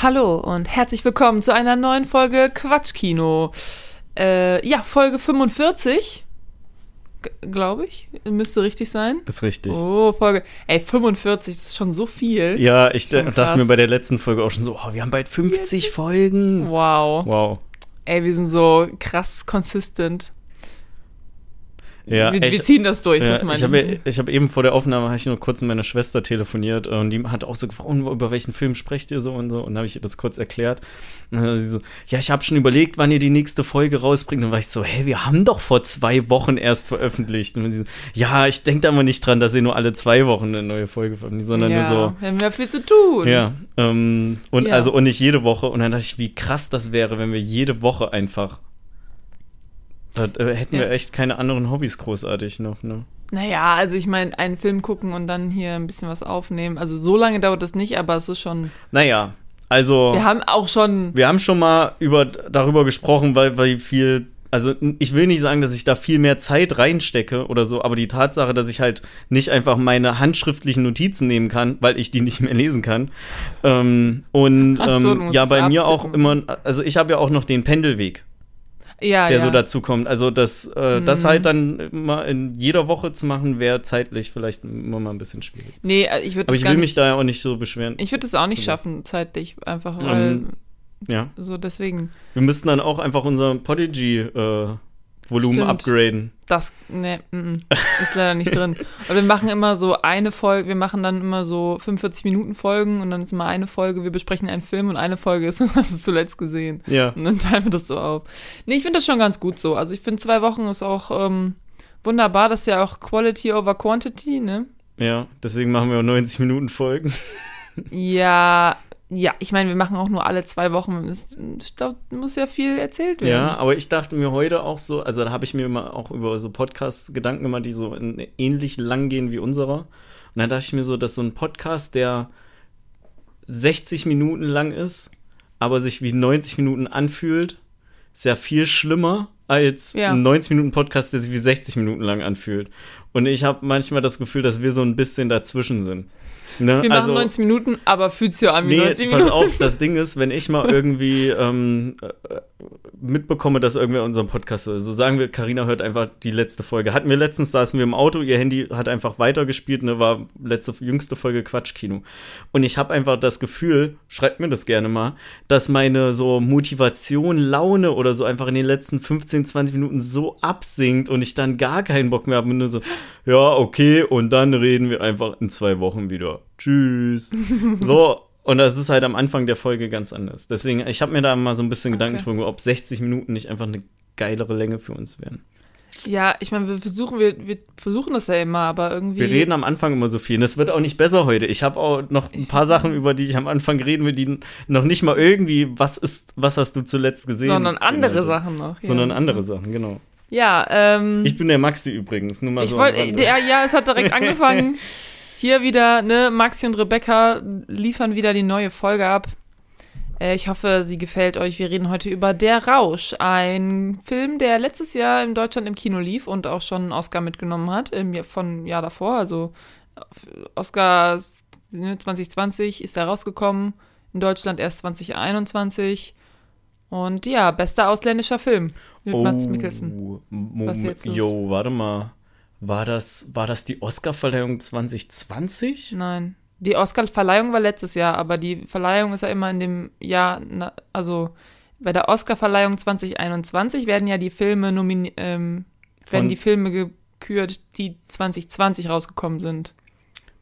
Hallo und herzlich willkommen zu einer neuen Folge Quatschkino. Äh, ja, Folge 45, glaube ich. Müsste richtig sein. Ist richtig. Oh, Folge. Ey, 45, das ist schon so viel. Ja, ich Schon dachte krass. mir bei der letzten Folge auch schon so, oh, wir haben bald 50 Folgen. Wow. Wow. Ey, wir sind so krass consistent. Ja, wir, ich, ziehen das durch, ja, was meine ich habe ich hab eben vor der Aufnahme, habe ich nur kurz mit meiner Schwester telefoniert und die hat auch so gefragt, "Und über welchen Film sprecht ihr so und so und dann habe ich ihr das kurz erklärt. Und dann hat sie so, ja, ich habe schon überlegt, wann ihr die nächste Folge rausbringt. Und dann war ich so, hey, wir haben doch vor zwei Wochen erst veröffentlicht. Und sie so, ja, ich denke da mal nicht dran, dass ihr nur alle zwei Wochen eine neue Folge veröffentlicht, sondern ja, nur so, Wir haben ja viel zu tun. Ja, ähm, und Ja. also und nicht jede Woche. Und dann dachte ich, wie krass das wäre, wenn wir jede Woche einfach. Da äh, hätten Ja. wir echt keine anderen Hobbys großartig noch, ne? Naja, also ich meine, einen Film gucken und dann hier ein bisschen was aufnehmen. Also so lange dauert das nicht, aber es ist schon. Naja, also Wir haben auch schon. wir haben schon mal über, darüber gesprochen, weil, weil viel. Also ich will nicht sagen, dass ich da viel mehr Zeit reinstecke oder so, aber die Tatsache, dass ich halt nicht einfach meine handschriftlichen Notizen nehmen kann, weil ich die nicht mehr lesen kann. Ähm, und so, ähm, ja, bei mir auch abtippen. immer, also ich habe ja auch noch den Pendelweg. Ja, der ja. so dazu kommt. Also das, äh, das Mhm. halt dann immer in jeder Woche zu machen, wäre zeitlich vielleicht immer mal ein bisschen schwierig. Nee, äh, ich würde Aber das ich will nicht. mich da ja auch nicht so beschweren. Ich würde es auch nicht Also- schaffen, zeitlich, einfach, weil Ähm, ja, so deswegen. wir müssten dann auch einfach unser Podigy-Volumen Stimmt. upgraden. Das, ne, ist leider nicht drin. Aber wir machen immer so eine Folge, wir machen dann immer so 45 Minuten Folgen und dann ist immer eine Folge, wir besprechen einen Film und eine Folge ist, was hast du zuletzt gesehen. Ja. Und dann teilen wir das so auf. Nee, ich finde das schon ganz gut so. Also ich finde zwei Wochen ist auch ähm, wunderbar, das ist ja auch Quality over Quantity, ne? Ja, deswegen machen wir auch 90 Minuten Folgen. Ja, ja, ich meine, wir machen auch nur alle zwei Wochen. Es, glaub, muss ja viel erzählt werden. Ja, aber ich dachte mir heute auch so, also da habe ich mir immer auch über so Podcasts Gedanken gemacht, die so in, ähnlich lang gehen wie unserer. Und dann dachte ich mir so, dass so ein Podcast, der 60 Minuten lang ist, aber sich wie 90 Minuten anfühlt, ist ja viel schlimmer als Ja. ein 90 Minuten Podcast, der sich wie 60 Minuten lang anfühlt. Und ich habe manchmal das Gefühl, dass wir so ein bisschen dazwischen sind. Ne? Wir machen 90 Minuten, aber fühlt sich ja an wie Nee, 90 pass Minuten. auf, das Ding ist, wenn ich mal irgendwie ähm, äh, mitbekomme, dass irgendwer unseren Podcast so sagen wir, Karina hört einfach die letzte Folge. Hatten wir letztens, saßen wir im Auto, ihr Handy hat einfach weitergespielt, ne, war letzte, jüngste Folge Quatschkino. Und ich habe einfach das Gefühl, schreibt mir das gerne mal, dass meine so Motivation, Laune oder so einfach in den letzten 15, 20 Minuten so absinkt und ich dann gar keinen Bock mehr habe. Nur so, ja, okay, und dann reden wir einfach in zwei Wochen wieder. Tschüss. so, und das ist halt am Anfang der Folge ganz anders. Deswegen, ich habe mir da mal so ein bisschen Gedanken Okay. drüber, ob 60 Minuten nicht einfach eine geilere Länge für uns wären. Ja, ich meine, wir versuchen, wir, wir versuchen das ja immer, aber irgendwie. Wir reden am Anfang immer so viel. Und das wird auch nicht besser heute. Ich habe auch noch ein paar Sachen, über die ich am Anfang reden will, die noch nicht mal irgendwie, was ist, was hast du zuletzt gesehen? sondern andere Genau. Sachen noch. ja, Sondern andere ist- Sachen, genau. Ja, ähm. Ich bin der Maxi übrigens, nur mal Ich so. Rande. ja, ja, es hat direkt angefangen. Hier wieder, ne, Maxi und Rebecca liefern wieder die neue Folge ab. Äh, ich hoffe, sie gefällt euch. Wir reden heute über Der Rausch, ein Film, der letztes Jahr in Deutschland im Kino lief und auch schon einen Oscar mitgenommen hat, im Jahr, von Jahr davor. Also Oscar ne, 2020 ist er rausgekommen, in Deutschland erst 2021. Und ja, bester ausländischer Film mit Mats Mikkelsen. Was jetzt? Jo, warte mal. War das, war das die Oscarverleihung 2020? Nein. Die Oscar-Verleihung war letztes Jahr, aber die Verleihung ist ja immer in dem Jahr, na, also bei der Oscar-Verleihung 2021 werden ja die Filme nominiert, ähm, werden die Filme gekürt, die 2020 rausgekommen sind.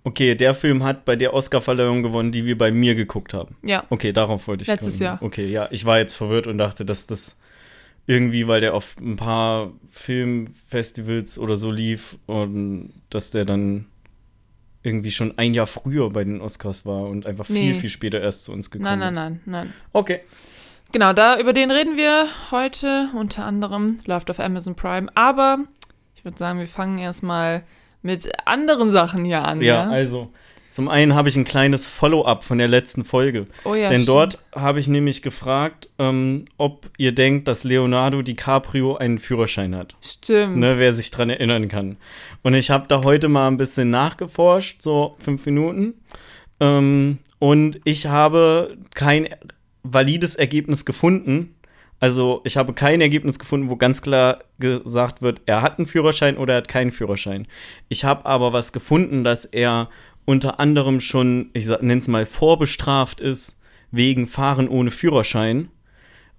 Okay, der Film hat bei der Oscarverleihung gewonnen, die wir bei mir geguckt haben. Ja. Okay, darauf wollte ich Letztes kommen. Jahr. Okay, ja, ich war jetzt verwirrt und dachte, dass das irgendwie, weil der auf ein paar Filmfestivals oder so lief und dass der dann irgendwie schon ein Jahr früher bei den Oscars war und einfach viel, Nee. viel später erst zu uns gekommen Nein, nein, ist. nein, nein. Okay. Genau, da über den reden wir heute unter anderem läuft auf Amazon Prime, aber ich würde sagen, wir fangen erstmal mit anderen Sachen hier an. Ja, Ja, also zum einen habe ich ein kleines Follow-up von der letzten Folge. oh ja Denn stimmt. dort habe ich nämlich gefragt, ähm, ob ihr denkt, dass Leonardo DiCaprio einen Führerschein hat. Stimmt. Ne, wer sich dran erinnern kann. Und ich habe da heute mal ein bisschen nachgeforscht, so fünf Minuten. Ähm, und ich habe kein valides Ergebnis gefunden. Also ich habe kein Ergebnis gefunden, wo ganz klar gesagt wird, er hat einen Führerschein oder er hat keinen Führerschein. Ich habe aber was gefunden, dass er unter anderem schon, ich nenne es mal, vorbestraft ist wegen Fahren ohne Führerschein,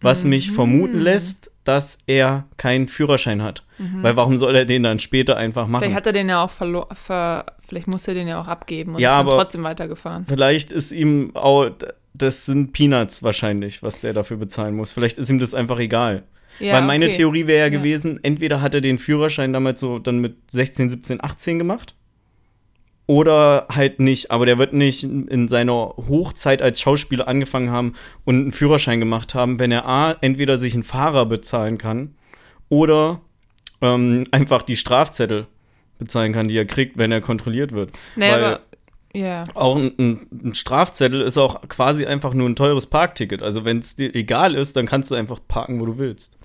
was mhm. mich vermuten lässt, dass er keinen Führerschein hat. Mhm. Weil warum soll er den dann später einfach machen? Vielleicht hat er den ja auch verloren, ver vielleicht muss er den ja auch abgeben und ja, ist dann trotzdem weitergefahren. Vielleicht ist ihm auch, das sind Peanuts wahrscheinlich, was der dafür bezahlen muss. Vielleicht ist ihm das einfach egal. Ja, Weil meine okay. Theorie wäre ja, ja gewesen, entweder hat er den Führerschein damals so dann mit 16, 17, 18 gemacht oder halt nicht. Aber der wird nicht in seiner Hochzeit als Schauspieler angefangen haben und einen Führerschein gemacht haben, wenn er A, entweder sich einen Fahrer bezahlen kann oder ähm, einfach die Strafzettel bezahlen kann, die er kriegt, wenn er kontrolliert wird. Nee, Weil aber Yeah. Auch ein, ein, Strafzettel ist auch quasi einfach nur ein teures Parkticket. Also wenn es dir egal ist, dann kannst du einfach parken, wo du willst.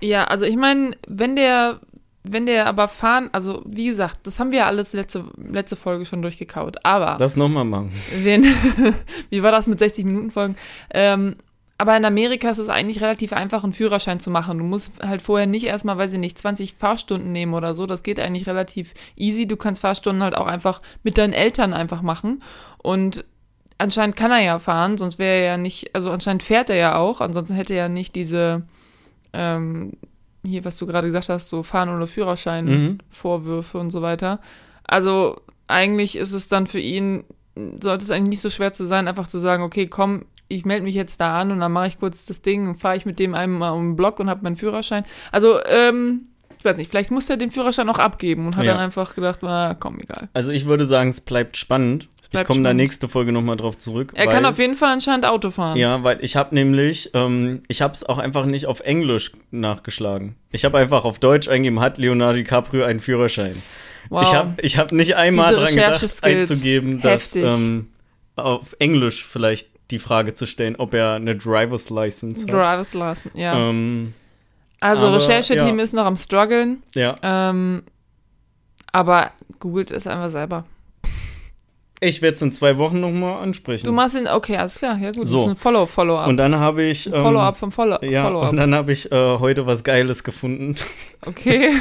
Ja, also ich meine, wenn der wenn der aber fahren, also wie gesagt, das haben wir ja alles letzte, letzte Folge schon durchgekaut, aber. Das nochmal machen. Wenn, wie war das mit 60 Minuten Folgen? Ähm, aber in Amerika ist es eigentlich relativ einfach, einen Führerschein zu machen. Du musst halt vorher nicht erstmal, weiß ich nicht, 20 Fahrstunden nehmen oder so. Das geht eigentlich relativ easy. Du kannst Fahrstunden halt auch einfach mit deinen Eltern einfach machen. Und anscheinend kann er ja fahren, sonst wäre er ja nicht, also anscheinend fährt er ja auch, ansonsten hätte er ja nicht diese, ähm, hier, was du gerade gesagt hast, so Fahren- oder Führerschein-Vorwürfe mhm. und so weiter. Also eigentlich ist es dann für ihn, sollte es eigentlich nicht so schwer zu sein, einfach zu sagen, okay, komm, ich melde mich jetzt da an und dann mache ich kurz das Ding und fahre ich mit dem einmal um den Block und habe meinen Führerschein. Also, ähm, ich weiß nicht, vielleicht muss er den Führerschein auch abgeben und hat ja. dann einfach gedacht, na komm, egal. Also ich würde sagen, es bleibt spannend. Bleibt ich komme da nächste Folge nochmal drauf zurück. Er weil, kann auf jeden Fall anscheinend Auto fahren. Ja, weil ich habe nämlich, ähm, ich habe es auch einfach nicht auf Englisch nachgeschlagen. Ich habe einfach auf Deutsch eingegeben, hat Leonardo DiCaprio einen Führerschein. Wow. Ich habe ich hab nicht einmal dran gedacht, einzugeben, dass ähm, auf Englisch vielleicht die Frage zu stellen, ob er eine Driver's License hat. Driver's License, ja. Ähm, also Rechercheteam ja. ist noch am struggeln. Ja. Ähm, aber googelt es einfach selber. Ich werde es in zwei Wochen nochmal ansprechen. Du machst ihn, okay, alles klar, ja gut. So. Das ist ein Follow, Follow-up. Und dann habe ich. Ähm, Follow-up vom Follow, ja, Follow-up. Und dann habe ich äh, heute was Geiles gefunden. Okay.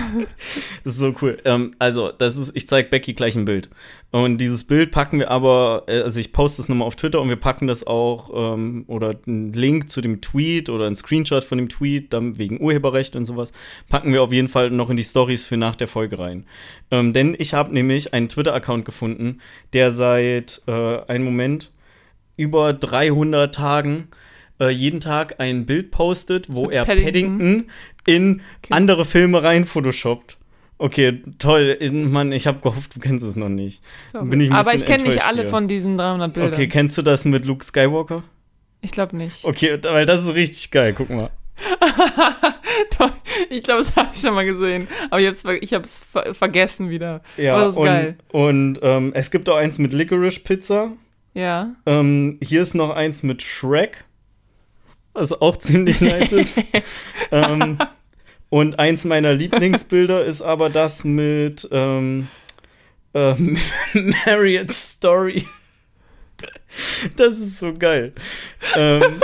das ist so cool. Ähm, also, das ist, ich zeige Becky gleich ein Bild. Und dieses Bild packen wir aber, äh, also ich poste es nochmal auf Twitter und wir packen das auch, ähm, oder einen Link zu dem Tweet oder einen Screenshot von dem Tweet, dann wegen Urheberrecht und sowas, packen wir auf jeden Fall noch in die Stories für nach der Folge rein. Ähm, denn ich habe nämlich einen Twitter-Account gefunden, der seit, äh, einen Moment, über 300 Tagen äh, jeden Tag ein Bild postet, wo er Paddington, Paddington in okay. andere Filme rein photoshoppt. Okay, toll. Mann, ich habe gehofft, du kennst es noch nicht. Bin ich Aber ich kenne nicht alle hier. von diesen 300 Bildern. Okay, kennst du das mit Luke Skywalker? Ich glaube nicht. Okay, weil das ist richtig geil. Guck mal. Ich glaube, das habe ich schon mal gesehen. Aber ich habe es ver vergessen wieder. Ja, Aber das ist und, geil. Und ähm, es gibt auch eins mit Licorice Pizza. Ja. Ähm, hier ist noch eins mit Shrek. Was auch ziemlich nice ist. ähm, und eins meiner Lieblingsbilder ist aber das mit ähm, äh, Marriage Story. Das ist so geil. ähm,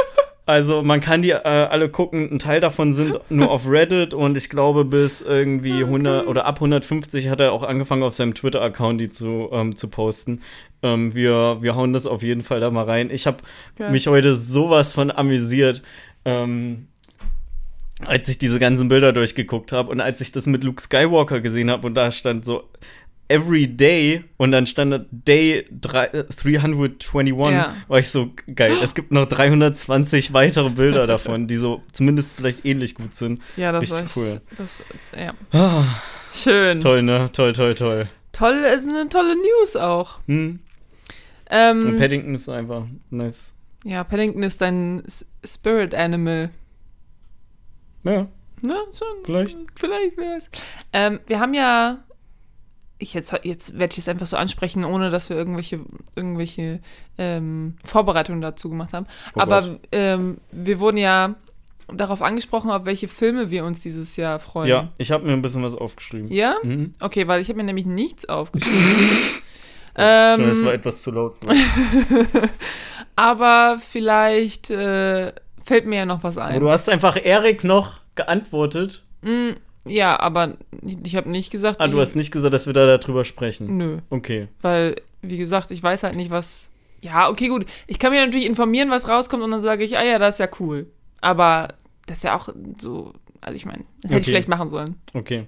also man kann die äh, alle gucken. Ein Teil davon sind nur auf Reddit und ich glaube bis irgendwie 100 oder ab 150 hat er auch angefangen auf seinem Twitter-Account die zu, ähm, zu posten. Ähm, wir, wir hauen das auf jeden Fall da mal rein. Ich habe mich heute sowas von amüsiert. Ähm, als ich diese ganzen Bilder durchgeguckt habe und als ich das mit Luke Skywalker gesehen habe und da stand so Every Day und dann stand Day 321, ja. war ich so geil. Es gibt noch 320 weitere Bilder davon, die so zumindest vielleicht ähnlich gut sind. Ja, das ist cool. Das, ja. Ah, Schön. Toll, ne? Toll, toll, toll. Toll, ist eine tolle News auch. Hm. Ähm, und Paddington ist einfach nice. Ja, Paddington ist dein Spirit Animal. Ja. Na, schon. Vielleicht. Vielleicht, wer weiß. Ähm, wir haben ja. Ich jetzt, jetzt werde ich es einfach so ansprechen, ohne dass wir irgendwelche, irgendwelche ähm, Vorbereitungen dazu gemacht haben. Oh Aber ähm, wir wurden ja darauf angesprochen, auf welche Filme wir uns dieses Jahr freuen. Ja, ich habe mir ein bisschen was aufgeschrieben. Ja? Mhm. Okay, weil ich habe mir nämlich nichts aufgeschrieben. Ähm, Das war etwas zu laut. aber vielleicht äh, fällt mir ja noch was ein. du hast einfach Erik noch geantwortet. Mm, ja, aber ich habe nicht gesagt, Ah, du ich- hast nicht gesagt, dass wir da darüber sprechen. Nö, Okay. weil, wie gesagt, ich weiß halt nicht, was. Ja, okay, gut. Ich kann mich natürlich informieren, was rauskommt und dann sage ich, ah ja, das ist ja cool. Aber das ist ja auch so. Also ich meine, das hätte ich Okay. vielleicht machen sollen. Okay.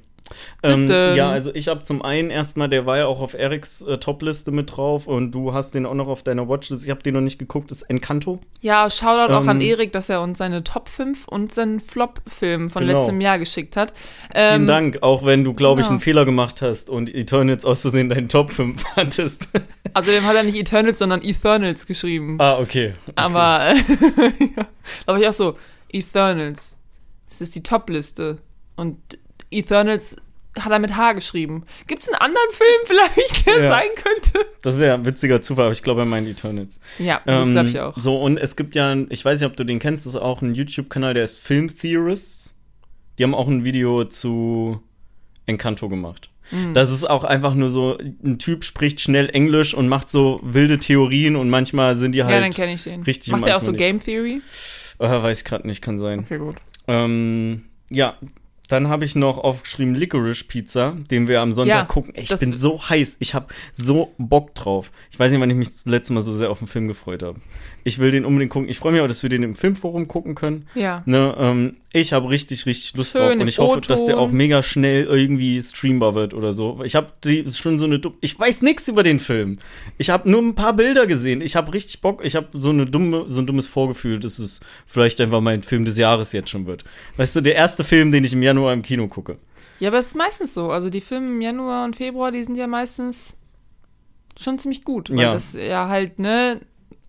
Ähm, ja, also ich habe zum einen erstmal, der war ja auch auf Eriks äh, Topliste mit drauf und du hast den auch noch auf deiner Watchlist. Ich habe den noch nicht geguckt, das ist Encanto. Ja, Shoutout auch Ähm, an Erik, dass er uns seine Top 5 und seinen Flop-Film von Genau. letztem Jahr geschickt hat. Vielen Ähm, Dank, auch wenn du, glaube ich, genau. einen Fehler gemacht hast und Eternals aus Versehen deinen Top 5 hattest. Also dem hat er nicht Eternals, sondern Eternals geschrieben. ah, okay. okay. Aber ja, glaube ich auch so, Eternals. Das ist die Top-Liste. Und Eternals hat er mit H geschrieben. Gibt es einen anderen Film vielleicht, der Ja. sein könnte? Das wäre ein witziger Zufall, aber ich glaube, er meint Eternals. Ja, das Ähm, glaube ich auch. So, und es gibt ja, ich weiß nicht, ob du den kennst, das ist auch ein YouTube-Kanal, der ist Film Theorists. Die haben auch ein Video zu Encanto gemacht. Mhm. Das ist auch einfach nur so, ein Typ spricht schnell Englisch und macht so wilde Theorien und manchmal sind die ja, dann halt, kenne ich den. richtig Macht er auch so nicht. Game Theory? äh, weiß ich gerade nicht, kann sein. Okay, gut. Ähm, ja, dann habe ich noch aufgeschrieben Licorice Pizza, den wir am Sonntag Ja, gucken. Ich bin so heiß. Ich habe so Bock drauf. Ich weiß nicht, wann ich mich das letzte Mal so sehr auf den Film gefreut habe. Ich will den unbedingt gucken. Ich freue mich auch, dass wir den im Filmforum gucken können. Ja. Ne, ähm, ich habe richtig, richtig Lust Schön drauf und ich hoffe, dass der auch mega schnell irgendwie streambar wird oder so. Ich habe schon so eine dumme. Ich weiß nichts über den Film. Ich habe nur ein paar Bilder gesehen. Ich habe richtig Bock. Ich habe so eine dumme, so ein dummes Vorgefühl, dass es vielleicht einfach mein Film des Jahres jetzt schon wird. Weißt du, der erste Film, den ich im Januar im Kino gucke. Ja, aber es ist meistens so. Also die Filme im Januar und Februar, die sind ja meistens schon ziemlich gut. Weil Ja. das ja halt, ne,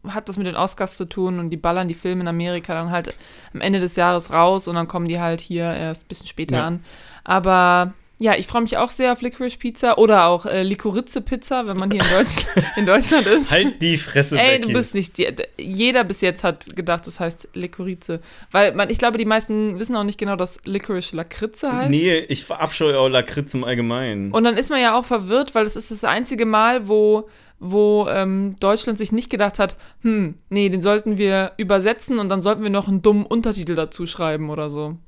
hat das mit den Oscars zu tun und die ballern die Filme in Amerika dann halt am Ende des Jahres raus und dann kommen die halt hier erst ein bisschen später Ja. an. Aber ja, ich freue mich auch sehr auf Licorice Pizza oder auch äh, Licorice Pizza, wenn man hier in, Deutsch, in Deutschland ist. Halt die Fresse, Ey, Becky. du bist nicht die, jeder bis jetzt hat gedacht, das heißt Licorice. Weil man, ich glaube, die meisten wissen auch nicht genau, dass Licorice Lakritze heißt. Nee, ich verabscheue auch Lakritz im Allgemeinen. Und dann ist man ja auch verwirrt, weil es ist das einzige Mal, wo, wo ähm, Deutschland sich nicht gedacht hat, hm, nee, den sollten wir übersetzen und dann sollten wir noch einen dummen Untertitel dazu schreiben oder so.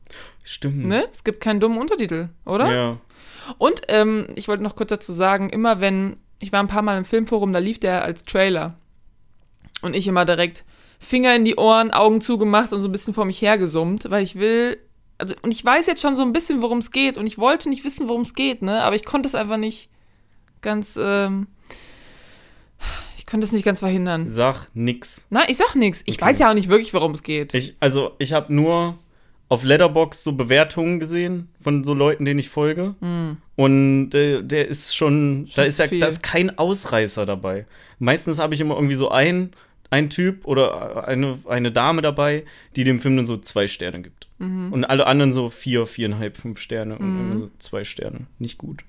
Stimmt. Ne? Es gibt keinen dummen Untertitel, oder? Ja. Und ähm, ich wollte noch kurz dazu sagen, immer wenn, ich war ein paar Mal im Filmforum, da lief der als Trailer. Und ich immer direkt Finger in die Ohren, Augen zugemacht und so ein bisschen vor mich hergesummt, weil ich will, also, und ich weiß jetzt schon so ein bisschen, worum es geht und ich wollte nicht wissen, worum es geht, ne, aber ich konnte es einfach nicht ganz, ähm, ich konnte es nicht ganz verhindern. Sag nix. Nein, ich sag nichts. Ich Okay. weiß ja auch nicht wirklich, worum es geht. Ich, also, ich habe nur auf Letterbox so Bewertungen gesehen von so Leuten, denen ich folge. Und äh, der ist schon, da Schon ist ja da ist kein Ausreißer dabei. Meistens habe ich immer irgendwie so ein, ein Typ oder eine, eine Dame dabei, die dem Film dann so zwei Sterne gibt. Und alle anderen so vier, viereinhalb, fünf Sterne und irgendwie so zwei Sterne. Nicht gut.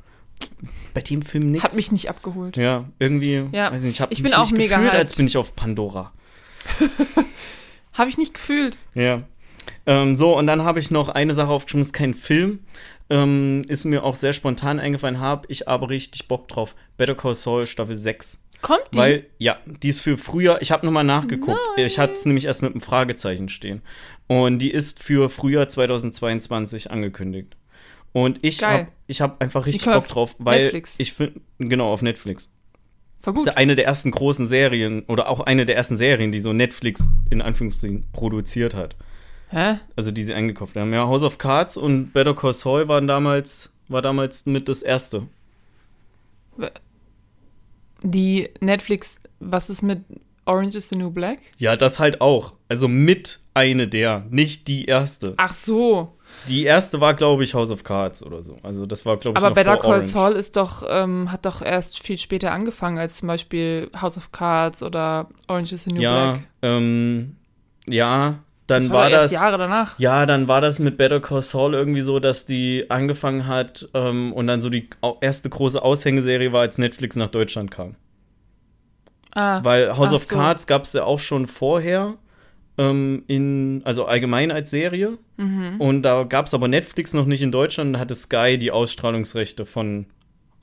Bei dem Film nix. Hat mich nicht abgeholt. ja, irgendwie, Ja. weiß nicht, ich habe Ich mich bin auch nicht mega gefühlt, als hyped. bin ich auf Pandora. Habe ich nicht gefühlt. Ja. Ähm, so, und dann habe ich noch eine Sache aufgeschrieben, ist kein Film. Ähm, ist mir auch sehr spontan eingefallen, habe ich aber richtig Bock drauf. Better Call Saul Staffel 6. Kommt die? Weil, ja, die ist für früher, ich habe nochmal nachgeguckt. Ich hatte es nämlich erst mit einem Fragezeichen stehen. Und die ist für Frühjahr 2022 angekündigt. Und ich habe ich hab einfach richtig Bock drauf, weil Netflix. ich finde, genau, auf Netflix. Voll Das gut. ist ja eine der ersten großen Serien oder auch eine der ersten Serien, die so Netflix in Anführungszeichen produziert hat. Hä? Also die sie eingekauft haben. Ja, House of Cards und Better Call Saul waren damals, war damals mit das erste. Die Netflix, was ist mit Orange is the New Black? Ja, das halt auch. Also mit eine der, nicht die erste. Ach so. Die erste war, glaube ich, House of Cards oder so. Also das war, glaube ich, Aber Better Call. Saul ist doch, ähm, hat doch erst viel später angefangen als zum Beispiel House of Cards oder Orange is the New Ja, Black. ähm, ja, dann das war erst das. Jahre danach. Ja, dann war das mit Better Call Saul irgendwie so, dass die angefangen hat ähm, und dann so die erste große Aushängeserie war, als Netflix nach Deutschland kam. Ah, Weil House of so. Cards gab es ja auch schon vorher, ähm, in, also allgemein als Serie. Mhm. Und da gab es aber Netflix noch nicht in Deutschland. Da hatte Sky die Ausstrahlungsrechte von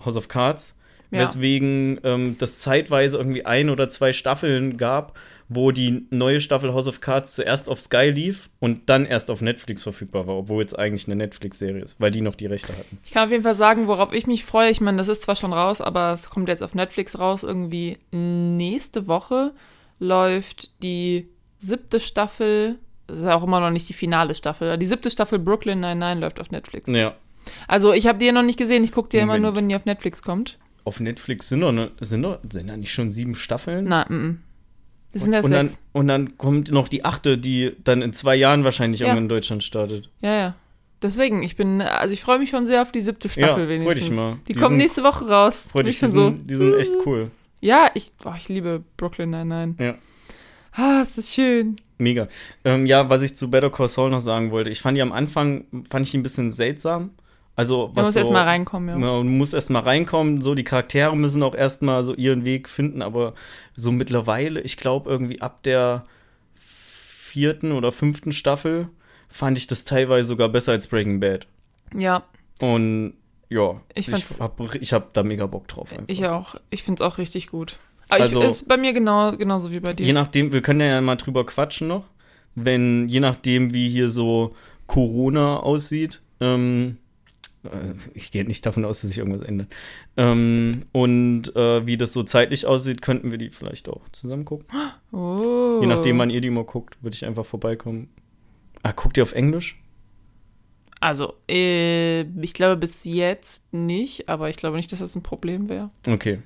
House of Cards. Ja. weswegen ähm, das zeitweise irgendwie ein oder zwei Staffeln gab, wo die neue Staffel House of Cards zuerst auf Sky lief und dann erst auf Netflix verfügbar war, obwohl es eigentlich eine Netflix-Serie ist, weil die noch die Rechte hatten. Ich kann auf jeden Fall sagen, worauf ich mich freue. Ich meine, das ist zwar schon raus, aber es kommt jetzt auf Netflix raus. Irgendwie nächste Woche läuft die siebte Staffel. Das ist ja auch immer noch nicht die finale Staffel. Die siebte Staffel Brooklyn 99 läuft auf Netflix. Ja. Also, ich habe die ja noch nicht gesehen. Ich gucke die ja immer nur, wenn die auf Netflix kommt. Auf Netflix sind doch, ne, sind doch sind da nicht schon sieben Staffeln? Mm. Das sind ja und, dann, sechs. und dann kommt noch die achte, die dann in zwei Jahren wahrscheinlich Ja. irgendwann in Deutschland startet. Ja, ja. Deswegen, ich bin, also ich freue mich schon sehr auf die siebte Staffel Ja, freu wenigstens. dich mal. Die, Die kommt sind- nächste Woche raus. Freut Bin dich, ich die schon so. sind, die sind echt cool. Ja, ich, oh, ich liebe Brooklyn 99. Ja. Ah, es ist schön. Mega. Ähm, ja, was ich zu Better Call Saul noch sagen wollte, ich fand die am Anfang, fand ich die ein bisschen seltsam. Also, Man was muss so, erst mal reinkommen, ja. Man muss erst mal reinkommen, so die Charaktere müssen auch erstmal so ihren Weg finden, aber so mittlerweile, ich glaube irgendwie ab der vierten oder fünften Staffel fand ich das teilweise sogar besser als Breaking Bad. Ja, Und ja, Ich ich, fand's- hab, ich hab da mega Bock drauf. Einfach. ich auch. Ich finde es auch richtig gut. Aber Also- ich, ist bei mir genau, genauso wie bei dir. Je nachdem, wir können ja mal drüber quatschen noch, wenn, je nachdem, wie hier so Corona aussieht, ähm, äh, ich gehe nicht davon aus, dass sich irgendwas ändert, ähm, und äh, wie das so zeitlich aussieht, könnten wir die vielleicht auch zusammen gucken. oh. Je nachdem, wann ihr die mal guckt, würde ich einfach vorbeikommen. Ah, guckt ihr auf Englisch? Also, äh, ich glaube bis jetzt nicht, aber ich glaube nicht, dass das ein Problem wäre. Okay.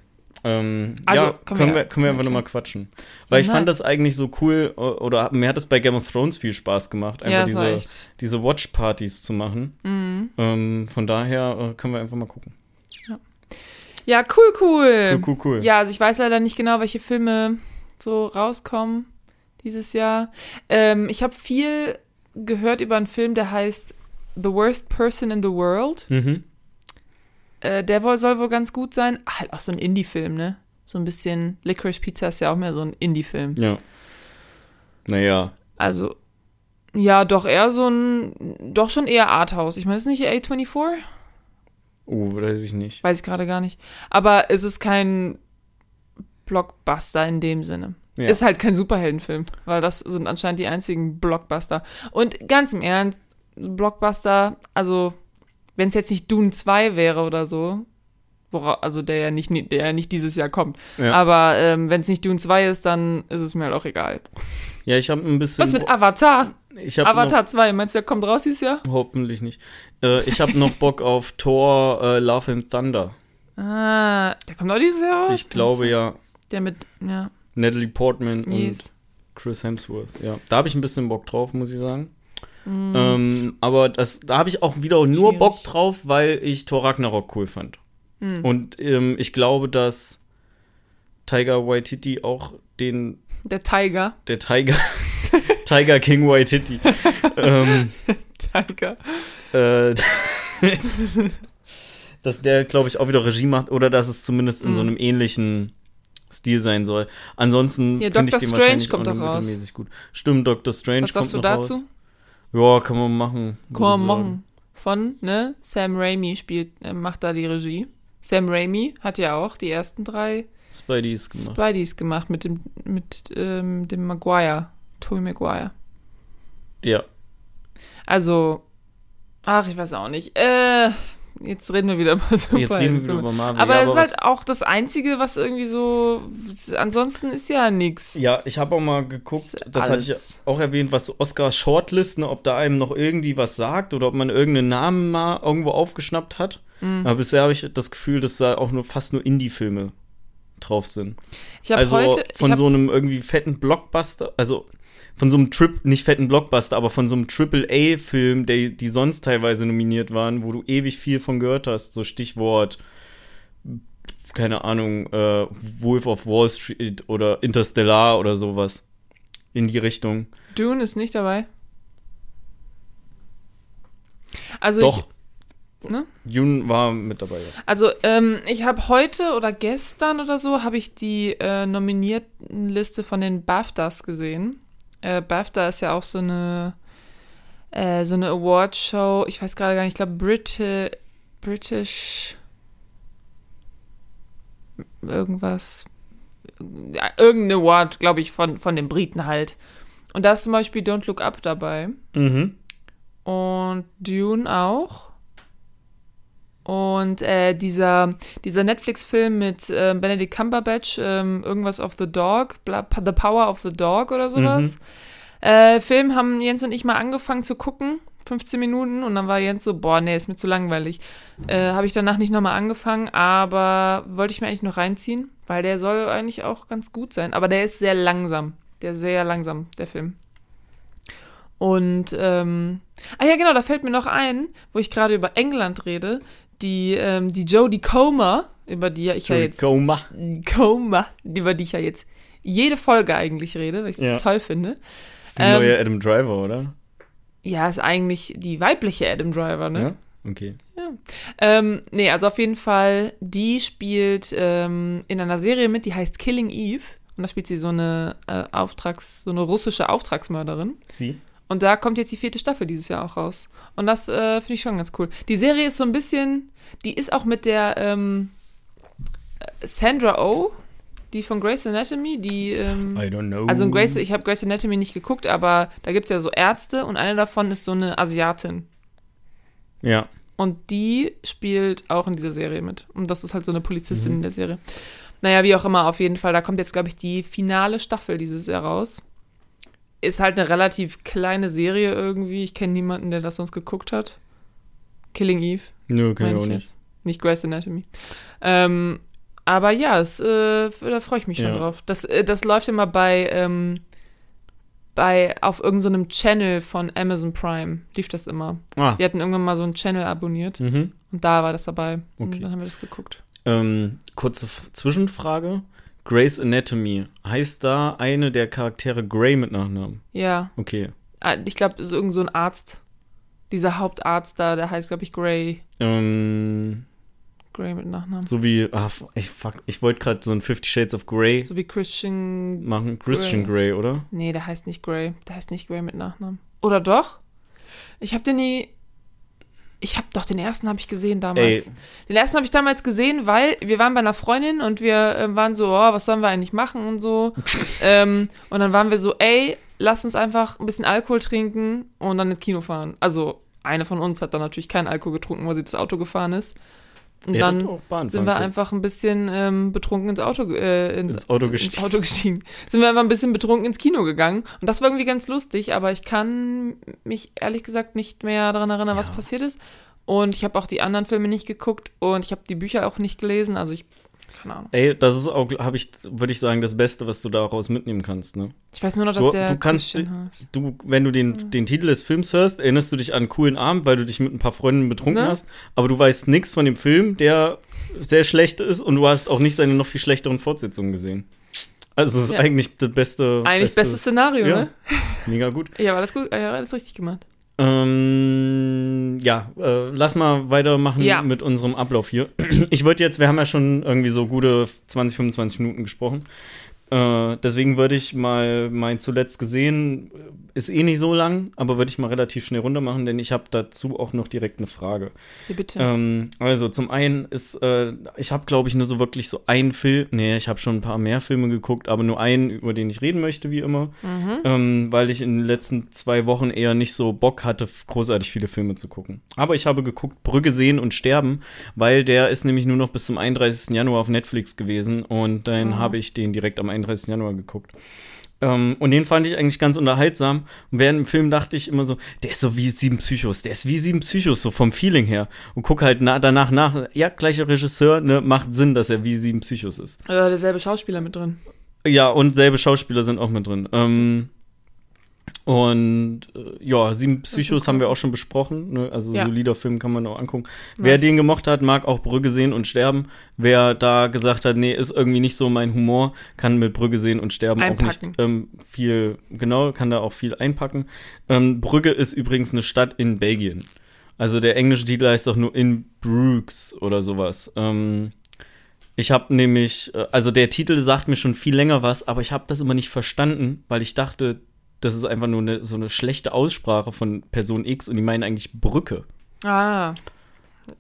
Ähm, Also, ja, können können, wir- wir, können wir einfach nochmal quatschen. Weil ich fand Nice. das eigentlich so cool, oder mir hat es bei Game of Thrones viel Spaß gemacht, einfach ja, diese, echt. diese Watch-Partys zu machen. Mhm. Ähm, von daher äh, können wir einfach mal gucken. Ja, cool, cool. Cool, cool, cool. Ja, also ich weiß leider nicht genau, welche Filme so rauskommen dieses Jahr. Ähm, ich habe viel gehört über einen Film, der heißt The Worst Person in the World. Mhm. Äh, der wohl, soll wohl ganz gut sein. Ah, Halt auch so ein Indie-Film, ne? So ein bisschen. Licorice Pizza ist ja auch mehr so ein Indie-Film. Ja. Naja. Also, ja, doch eher so ein. Doch schon eher Arthouse. Ich meine, ist nicht A24? Oh, weiß ich nicht. Weiß ich gerade gar nicht. Aber es ist kein Blockbuster in dem Sinne. Ja. Ist halt kein Superheldenfilm, weil das sind anscheinend die einzigen Blockbuster. Und ganz im Ernst, Blockbuster, also wenn es jetzt nicht Dune 2 wäre oder so, wora, also der ja nicht, der ja nicht dieses Jahr kommt, Ja. aber ähm, wenn es nicht Dune 2 ist, dann ist es mir halt auch egal. Ja, ich habe ein bisschen. Was mit Avatar? ich Avatar 2, meinst du, der kommt raus dieses Jahr? Noch, hoffentlich nicht. Äh, ich habe noch Bock auf Thor äh, Love and Thunder. Ah, der kommt auch dieses Jahr raus? Ich glaube ja. Der mit, ja, Natalie Portman und yes. Chris Hemsworth. Ja, da habe ich ein bisschen Bock drauf, muss ich sagen. Mm. Ähm, aber das, da habe ich auch wieder nur Schwierig. Bock drauf, weil ich Thor Ragnarok cool fand. Mm. Und ähm, ich glaube, dass Tiger Waititi auch den, Der Tiger. der Tiger, Tiger King Waititi, ähm, Tiger. äh, dass der, glaube ich, auch wieder Regie macht oder dass es zumindest in so Mhm. einem ähnlichen Stil sein soll. Ansonsten Ja, finde ich Dr. den Strange wahrscheinlich kommt auch nur raus. gut. Stimmt, Dr. Strange Was sagst du kommt noch dazu? raus. Ja, kann man machen. Kann man machen. Von, ne? Sam Raimi spielt, äh, macht da die Regie. Sam Raimi hat ja auch die ersten drei Spidey ist gemacht. Spideys gemacht mit dem, mit ähm, dem Maguire. Tobey Maguire. Ja. Also, ach, ich weiß auch nicht. Äh, jetzt reden wir wieder über so Jetzt reden wir über Marvel. Aber ja, es ist halt auch das Einzige, was irgendwie so. Ansonsten ist ja nichts. Ja, ich habe auch mal geguckt, das hatte ich alles. auch erwähnt, was Oscar Shortlist, ne, ob da einem noch irgendwie was sagt oder ob man irgendeinen Namen mal irgendwo aufgeschnappt hat. Mhm. Aber bisher habe ich das Gefühl, dass da auch nur fast nur Indie-Filme drauf sind. Ich habe Also heute. von hab, so einem irgendwie fetten Blockbuster, also von so einem Trip, nicht fetten Blockbuster, aber von so einem Triple-A-Film, der, die sonst teilweise nominiert waren, wo du ewig viel von gehört hast, so Stichwort, keine Ahnung, äh, Wolf of Wall Street oder Interstellar oder sowas. In die Richtung. Dune ist nicht dabei. Also Doch. ich. Ne? Jun war mit dabei. Ja. Also, ähm, ich habe heute oder gestern oder so, habe ich die äh, nominierten Liste von den BAFTAs gesehen. Äh, BAFTA ist ja auch so eine, äh, so eine Awardshow. Ich weiß gerade gar nicht, ich glaube Briti British irgendwas. Ja, irgendein Award, glaube ich, von, von den Briten halt. Und da ist zum Beispiel Don't Look Up dabei. Mhm. Und Dune auch. Und äh, dieser, dieser Netflix-Film mit äh, Benedict Cumberbatch, ähm, irgendwas of the Dog, bla, The Power of the Dog oder sowas. Äh, Film haben Jens und ich mal angefangen zu gucken, 15 Minuten, und dann war Jens so, boah, nee, ist mir zu langweilig. Äh, Habe ich danach nicht nochmal angefangen, aber wollte ich mir eigentlich noch reinziehen, weil der soll eigentlich auch ganz gut sein. Aber der ist sehr langsam. Der ist sehr langsam, der Film. Und, ähm, ah ja, genau, da fällt mir noch ein, wo ich gerade über England rede, die, ähm, die Jodie Comer, über die ja ich ja jetzt. Coma. Comer, über die ich ja jetzt jede Folge eigentlich rede, weil ich es Ja. toll finde. Das ist die Ähm, neue Adam Driver, oder? Ja, ist eigentlich die weibliche Adam Driver, ne? Ja? Okay. Ähm, nee, also auf jeden Fall, die spielt ähm, in einer Serie mit, die heißt Killing Eve. Und da spielt sie so eine äh, Auftrags-, so eine russische Auftragsmörderin. Sie? Und da kommt jetzt die vierte Staffel dieses Jahr auch raus. Und das äh, finde ich schon ganz cool. Die Serie ist so ein bisschen, die ist auch mit der ähm, äh, Sandra Oh, die von Grey's Anatomy, die ähm, I don't know. also in Grace, ich habe Grey's Anatomy nicht geguckt, aber da gibt es ja so Ärzte und eine davon ist so eine Asiatin. Ja. Und die spielt auch in dieser Serie mit. Und das ist halt so eine Polizistin Mhm. in der Serie. Naja, wie auch immer, auf jeden Fall. Da kommt jetzt, glaube ich, die finale Staffel dieses Jahr raus. Ist halt eine relativ kleine Serie irgendwie. Ich kenne niemanden, der das sonst geguckt hat. Killing Eve, Nö, kann ich auch ich nicht. jetzt. Nicht Grey's Anatomy. Ähm, aber ja, es, äh, da freue ich mich schon Ja. drauf. Das, äh, das läuft immer bei, ähm, bei auf irgendeinem Channel von Amazon Prime. Lief das immer. Ah. Wir hatten irgendwann mal so einen Channel abonniert. Mhm. Und da war das dabei. Okay. Und dann haben wir das geguckt. Ähm, kurze Zwischenfrage. Grey's Anatomy. Heißt da eine der Charaktere Grey mit Nachnamen? Ja. Okay. Ah, Ich glaube, so irgend so ein Arzt. Dieser Hauptarzt da, der heißt, glaube ich, Gray. Ähm, Gray mit Nachnamen. so wie, ah, ich, fuck, ich wollte gerade so ein Fifty Shades of Grey So wie Christian. machen. Christian Grey, oder? Nee, der heißt nicht Gray. Der heißt nicht Gray mit Nachnamen. Oder doch? Ich habe den nie. Ich habe doch den ersten habe ich gesehen damals. Ey. Den ersten habe ich damals gesehen, weil wir waren bei einer Freundin und wir äh, waren so, oh, was sollen wir eigentlich machen und so. ähm, und dann waren wir so, ey, lass uns einfach ein bisschen Alkohol trinken und dann ins Kino fahren. Also eine von uns hat dann natürlich keinen Alkohol getrunken, weil sie das Auto gefahren ist. Und hättet dann sind wir einfach ein bisschen ähm, betrunken ins Auto, äh, ins, Ins Auto ins gestiegen. Auto gestiegen. Sind wir einfach ein bisschen betrunken ins Kino gegangen. Und das war irgendwie ganz lustig, aber ich kann mich ehrlich gesagt nicht mehr daran erinnern, was Ja. passiert ist. Und ich habe auch die anderen Filme nicht geguckt und ich habe die Bücher auch nicht gelesen. Also ich, keine Ahnung. Ey, das ist auch, habe ich, würde ich sagen, das Beste, was du daraus mitnehmen kannst, ne? Ich weiß nur noch, dass Du- der du kannst. Du, wenn du den, den Titel des Films hörst, erinnerst du dich an einen coolen Abend, weil du dich mit ein paar Freunden betrunken Ne? hast, aber du weißt nichts von dem Film, der sehr schlecht ist und du hast auch nicht seine noch viel schlechteren Fortsetzungen gesehen. Also es ist Ja. eigentlich das beste. Eigentlich bestes Szenario, ja. ne? Mega gut. Ja, war das gut? Ja, alles richtig gemacht. Ähm, ja, äh, lass mal weitermachen Ja. mit unserem Ablauf hier. Ich würde jetzt, wir haben ja schon irgendwie so gute 20, 25 Minuten gesprochen. Äh, deswegen würde ich mal mein zuletzt gesehen, ist eh nicht so lang, aber würde ich mal relativ schnell runter machen, denn ich habe dazu auch noch direkt eine Frage. Hier bitte. Ähm, also zum einen ist, äh, ich habe glaube ich nur so wirklich so einen Film, nee, ich habe schon ein paar mehr Filme geguckt, aber nur einen, über den ich reden möchte, wie immer, mhm. ähm, weil ich in den letzten zwei Wochen eher nicht so Bock hatte, großartig viele Filme zu gucken. Aber ich habe geguckt Brügge sehen und sterben, weil der ist nämlich nur noch bis zum 31. Januar auf Netflix gewesen und dann Oh. habe ich den direkt am 31. Januar geguckt. Ähm, und den fand ich eigentlich ganz unterhaltsam. Und während dem Film dachte ich immer so, der ist so wie sieben Psychos, der ist wie sieben Psychos, so vom Feeling her. Und guck halt na danach nach, ja, gleicher Regisseur, ne, macht Sinn, dass er wie sieben Psychos ist. äh, derselbe Schauspieler mit drin. Ja, und selbe Schauspieler sind auch mit drin. Ähm, und äh, ja, Sieben Psychos haben wir auch schon besprochen. Ne? Also Ja. solider Film kann man auch angucken. Wer Nice. den gemocht hat, mag auch Brügge sehen und sterben. Wer da gesagt hat, nee, ist irgendwie nicht so mein Humor, kann mit Brügge sehen und sterben auch Einpacken. nicht ähm, viel, genau, kann da auch viel einpacken. Ähm, Brügge ist übrigens eine Stadt in Belgien. Also der englische Titel heißt auch nur In Brugge oder sowas. Ähm, ich habe nämlich, äh, also der Titel sagt mir schon viel länger was, aber ich habe das immer nicht verstanden, weil ich dachte, das ist einfach nur eine, so eine schlechte Aussprache von Person X und die meinen eigentlich Brücke. Ah.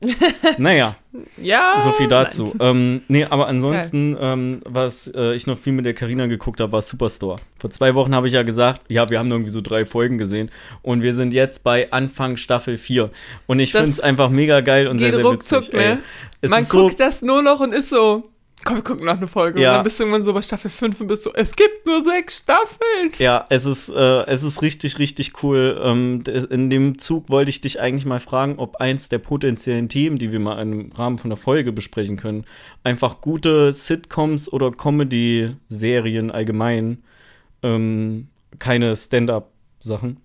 naja, Ja. so viel dazu. Ähm, nee, aber ansonsten, ähm, was äh, ich noch viel mit der Karina geguckt habe, war Superstore. Vor zwei Wochen habe ich ja gesagt, ja, wir haben irgendwie so drei Folgen gesehen und wir sind jetzt bei Anfang Staffel 4. Und ich finde es einfach mega geil und sehr, sehr ruckzuck, witzig. ne? Man ist so, guckt das nur noch und ist so, komm, wir gucken noch eine Folge. Ja. Und dann bist du irgendwann so bei Staffel 5 und bist so, es gibt nur sechs Staffeln. Ja, es ist, äh, es ist richtig, richtig cool. Ähm, in dem Zug wollte ich dich eigentlich mal fragen, ob eins der potenziellen Themen, die wir mal im Rahmen von der Folge besprechen können, einfach gute Sitcoms oder Comedy-Serien allgemein, ähm, keine Stand-up-Sachen,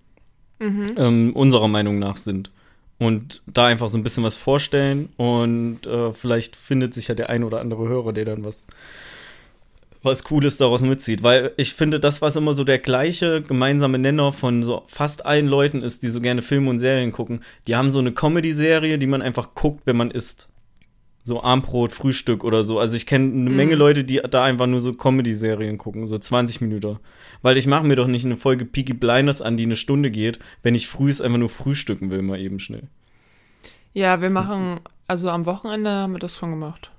ähm, unserer Meinung nach sind. Und da einfach so ein bisschen was vorstellen und äh, vielleicht findet sich ja der ein oder andere Hörer, der dann was was Cooles daraus mitzieht. Weil ich finde, das, was immer so der gleiche gemeinsame Nenner von so fast allen Leuten ist, die so gerne Filme und Serien gucken, die haben so eine Comedy-Serie, die man einfach guckt, wenn man isst. So Armbrot, Frühstück oder so. Also ich kenne eine Menge Leute, die da einfach nur so Comedy-Serien gucken, so 20 Minuten. Weil ich mache mir doch nicht eine Folge Peaky Blinders an, die eine Stunde geht, wenn ich frühs einfach nur frühstücken will, mal eben schnell. Ja, wir machen, also am Wochenende haben wir das schon gemacht.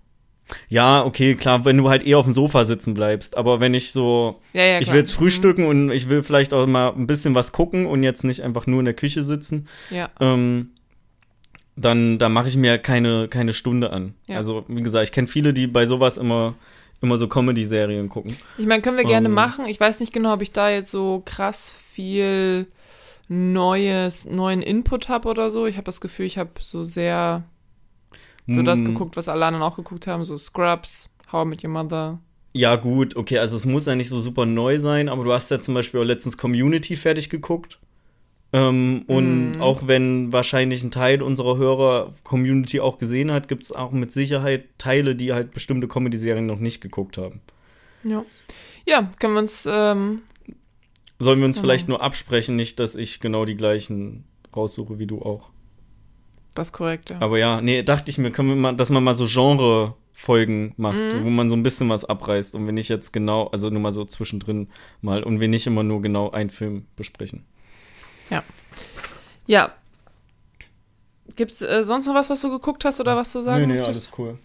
Ja, okay, klar, wenn du halt eher auf dem Sofa sitzen bleibst. Aber wenn ich so, Ja, ja, ich will jetzt frühstücken und ich will vielleicht auch mal ein bisschen was gucken und jetzt nicht einfach nur in der Küche sitzen, Ja. ähm, dann, dann mache ich mir keine, keine Stunde an. Ja. Also, wie gesagt, ich kenne viele, die bei sowas immer, immer so Comedy-Serien gucken. Ich meine, können wir gerne Ähm. machen. Ich weiß nicht genau, ob ich da jetzt so krass viel neues, neuen Input habe oder so. Ich habe das Gefühl, ich habe so sehr so das Mm, geguckt, was alle anderen auch geguckt haben, so Scrubs, How I Met Your Mother. Ja, gut, okay, also es muss ja nicht so super neu sein, aber du hast ja zum Beispiel auch letztens Community fertig geguckt. Ähm, und Mhm. auch wenn wahrscheinlich ein Teil unserer Hörer Community auch gesehen hat, gibt es auch mit Sicherheit Teile, die halt bestimmte Comedy-Serien noch nicht geguckt haben. Ja. Ja, können wir uns, ähm, Sollen wir uns Genau. vielleicht nur absprechen, nicht, dass ich genau die gleichen raussuche wie du auch. das ist korrekt, ja. Aber ja, nee, dachte ich mir, können wir mal, dass man mal so Genre-Folgen macht, Mhm. wo man so ein bisschen was abreißt und wir nicht jetzt genau, also nur mal so zwischendrin mal und wir nicht immer nur genau einen Film besprechen. Ja. Gibt's äh, sonst noch was, was du geguckt hast oder was du sagen möchtest? cool.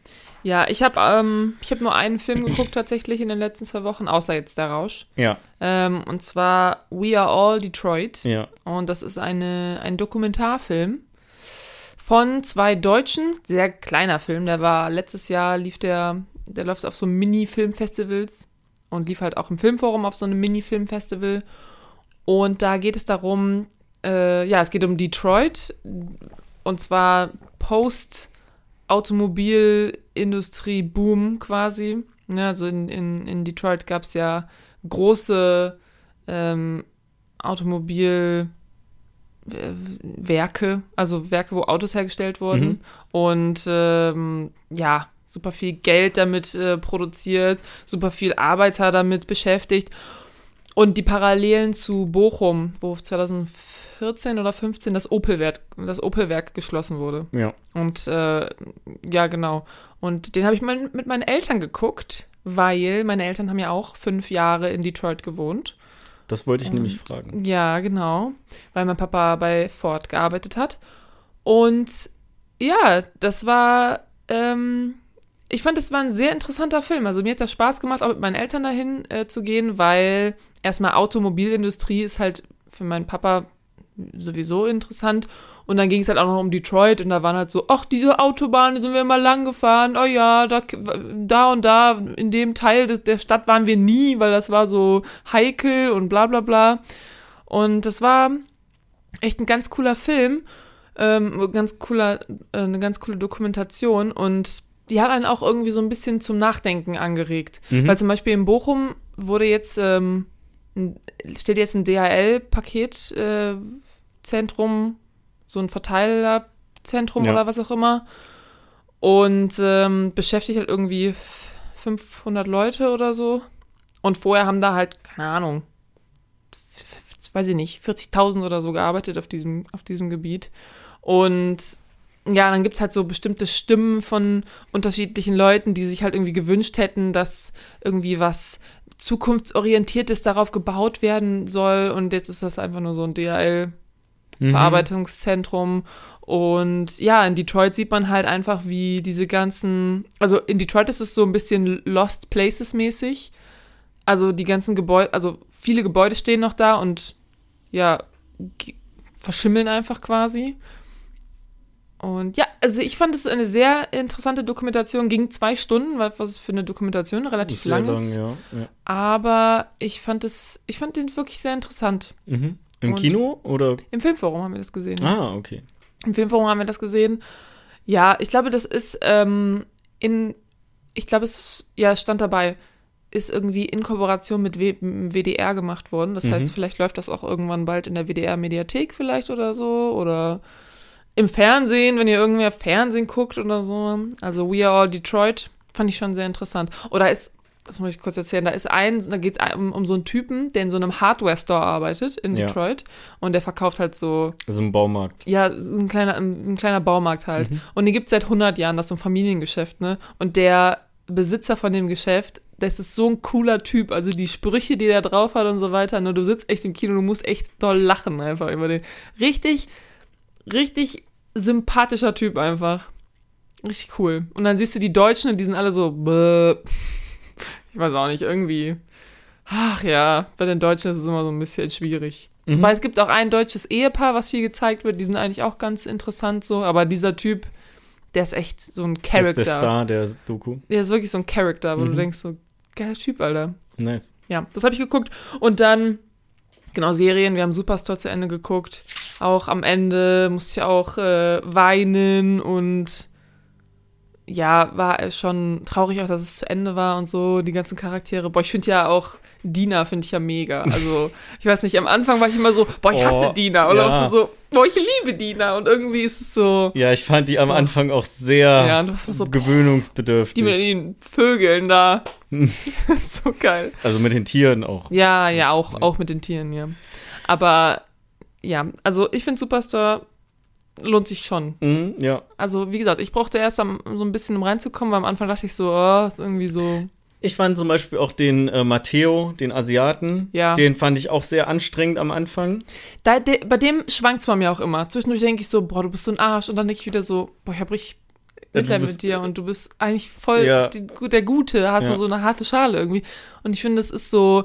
Ja, ich habe ähm, ich hab nur einen Film geguckt tatsächlich in den letzten zwei Wochen, außer jetzt der Rausch. Ja, Ähm, und zwar We Are All Detroit. ja. Und das ist eine, ein Dokumentarfilm von zwei Deutschen. Sehr kleiner Film. Der war letztes Jahr, lief der, der läuft auf so Mini-Filmfestivals und lief halt auch im Filmforum auf so einem Mini-Filmfestival. Und da geht es darum, äh, ja, es geht um Detroit. Und zwar Post- Automobilindustrie-Boom quasi. Ja, also in, in, in Detroit gab es ja große ähm, Automobilwerke, also Werke, wo Autos hergestellt wurden. Mhm. Und ähm, ja, super viel Geld damit äh, produziert, super viel Arbeiter damit beschäftigt. Und die Parallelen zu Bochum, wo 2014 oder 15 das Opelwerk, das Opelwerk geschlossen wurde. Ja. Und äh, ja, genau. Und den habe ich mein, mit meinen Eltern geguckt, weil meine Eltern haben ja auch fünf Jahre in Detroit gewohnt. Das wollte ich Und- nämlich fragen. Ja, genau. Weil mein Papa bei Ford gearbeitet hat. Und ja, das war, ähm, ich fand, es war ein sehr interessanter Film. Also mir hat das Spaß gemacht, auch mit meinen Eltern dahin äh, zu gehen, weil erstmal Automobilindustrie ist halt für meinen Papa sowieso interessant. Und dann ging es halt auch noch um Detroit und da waren halt so, ach, diese Autobahn, die sind wir immer lang gefahren. Oh ja, da, da und da, in dem Teil des, der Stadt waren wir nie, weil das war so heikel und bla bla bla. Und das war echt ein ganz cooler Film, ähm, ganz cooler, äh, eine ganz coole Dokumentation und die hat einen auch irgendwie so ein bisschen zum Nachdenken angeregt. Mhm. Weil zum Beispiel in Bochum wurde jetzt, ähm, steht jetzt ein DHL-Paketzentrum, äh, Zentrum, so ein Verteilerzentrum Ja. oder was auch immer. Und ähm, beschäftigt halt irgendwie f- 500 Leute oder so. Und vorher haben da halt, keine Ahnung, weiß ich nicht, 40.000 oder so gearbeitet auf diesem, auf diesem Gebiet. Und ja, dann gibt's halt so bestimmte Stimmen von unterschiedlichen Leuten, die sich halt irgendwie gewünscht hätten, dass irgendwie was zukunftsorientiertes darauf gebaut werden soll. Und jetzt ist das einfach nur so ein DHL Mhm. Verarbeitungszentrum Und ja, in Detroit sieht man halt einfach, wie diese ganzen, also in Detroit ist es so ein bisschen Lost Places mäßig. Also die ganzen Gebäude, also viele Gebäude stehen noch da und ja, verschimmeln einfach quasi. Und ja, also ich fand es eine sehr interessante Dokumentation. Ging zwei Stunden, weil was für eine Dokumentation relativ Sehr lang ist. ja. ja. Aber ich fand es, ich fand den wirklich sehr interessant. Mhm. Im Und- Kino oder? Im Filmforum haben wir das gesehen. Ah, okay. Im Filmforum haben wir das gesehen. Ja, ich glaube, das ist ähm, in, ich glaube, es ja stand dabei, ist irgendwie in Kooperation mit w WDR gemacht worden. Das Mhm. heißt, vielleicht läuft das auch irgendwann bald in der WDR-Mediathek vielleicht oder so oder im Fernsehen, wenn ihr irgendwer Fernsehen guckt oder so. Also We Are All Detroit fand ich schon sehr interessant. Oder ist, das muss ich kurz erzählen, da ist ein, da geht es um, um so einen Typen, der in so einem Hardware-Store arbeitet in Ja. Detroit und der verkauft halt so Also im Baumarkt. ja, ein kleiner, ein kleiner Baumarkt halt. Mhm. Und den gibt es seit 100 Jahren, das ist so ein Familiengeschäft, ne? Und der Besitzer von dem Geschäft, das ist so ein cooler Typ. Also die Sprüche, die der drauf hat und so weiter, ne? Du sitzt echt im Kino, du musst echt doll lachen einfach über den. Richtig, richtig sympathischer Typ einfach. Richtig cool. Und dann siehst du die Deutschen und die sind alle so, bäh. Ich weiß auch nicht, irgendwie. Ach ja, bei den Deutschen ist es immer so ein bisschen schwierig. Mhm. Weil es gibt auch ein deutsches Ehepaar, was viel gezeigt wird. Die sind eigentlich auch ganz interessant so. Aber dieser Typ, der ist echt so ein Das ist Charakter. der Star der Doku. Der ist wirklich so ein Charakter, wo du Mhm. denkst so, geiler Typ, Alter. Nice. Ja, das habe ich geguckt. Und dann, genau, Serien. Wir haben Superstore zu Ende geguckt. Auch am Ende musste ich auch äh, weinen und ja, war es schon traurig auch, dass es zu Ende war und so, die ganzen Charaktere. Boah, ich finde ja auch Dina finde ich ja mega. Also, ich weiß nicht, am Anfang war ich immer so, boah, ich hasse Oh, Dina. Oder ja. auch so, boah, ich liebe Dina. Und irgendwie ist es so, Ja, ich fand die am So. Anfang auch sehr ja, so, gewöhnungsbedürftig. die mit den Vögeln da. so geil. also mit den Tieren auch. Ja, ja, auch, auch mit den Tieren, ja. Aber ja, also ich finde Superstore lohnt sich schon. Mhm, ja. Also, wie gesagt, ich brauchte erst am, so ein bisschen, um reinzukommen, weil am Anfang dachte ich so, oh, ist irgendwie so. Ich fand zum Beispiel auch den äh, Matteo, den Asiaten, Ja. den fand ich auch sehr anstrengend am Anfang. Da, de, bei dem schwankt es bei mir auch immer. Zwischendurch denke ich so, boah, du bist so ein Arsch. Und dann denke ich wieder so, boah, ich hab richtig Ja, Mitleid bist- mit dir und du bist eigentlich voll Ja. die, der Gute, hast Ja. so eine harte Schale irgendwie. Und ich finde, es ist so,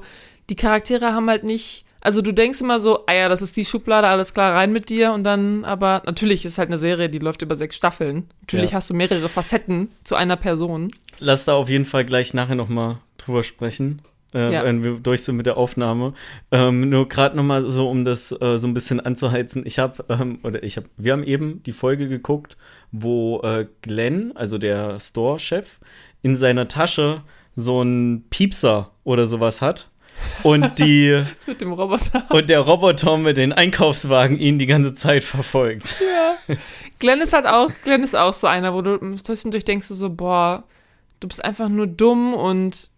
die Charaktere haben halt nicht, also du denkst immer so, ah ja, das ist die Schublade, alles klar, rein mit dir und dann, aber natürlich ist halt eine Serie, die läuft über sechs Staffeln. Natürlich Ja. hast du mehrere Facetten zu einer Person. Lass da auf jeden Fall gleich nachher noch mal drüber sprechen, äh, Ja. wenn wir durch sind mit der Aufnahme. Ähm, nur gerade noch mal so, um das äh, so ein bisschen anzuheizen. Ich habe ähm, oder ich habe, wir haben eben die Folge geguckt, wo äh, Glenn, also der Store-Chef, in seiner Tasche so einen Piepser oder sowas hat. Und die mit dem Roboter. und der Roboter mit den Einkaufswagen ihn die ganze Zeit verfolgt. Glenn ist halt auch, Glenn ist auch so einer, wo du zwischendurch denkst du so, boah, du bist einfach nur dumm und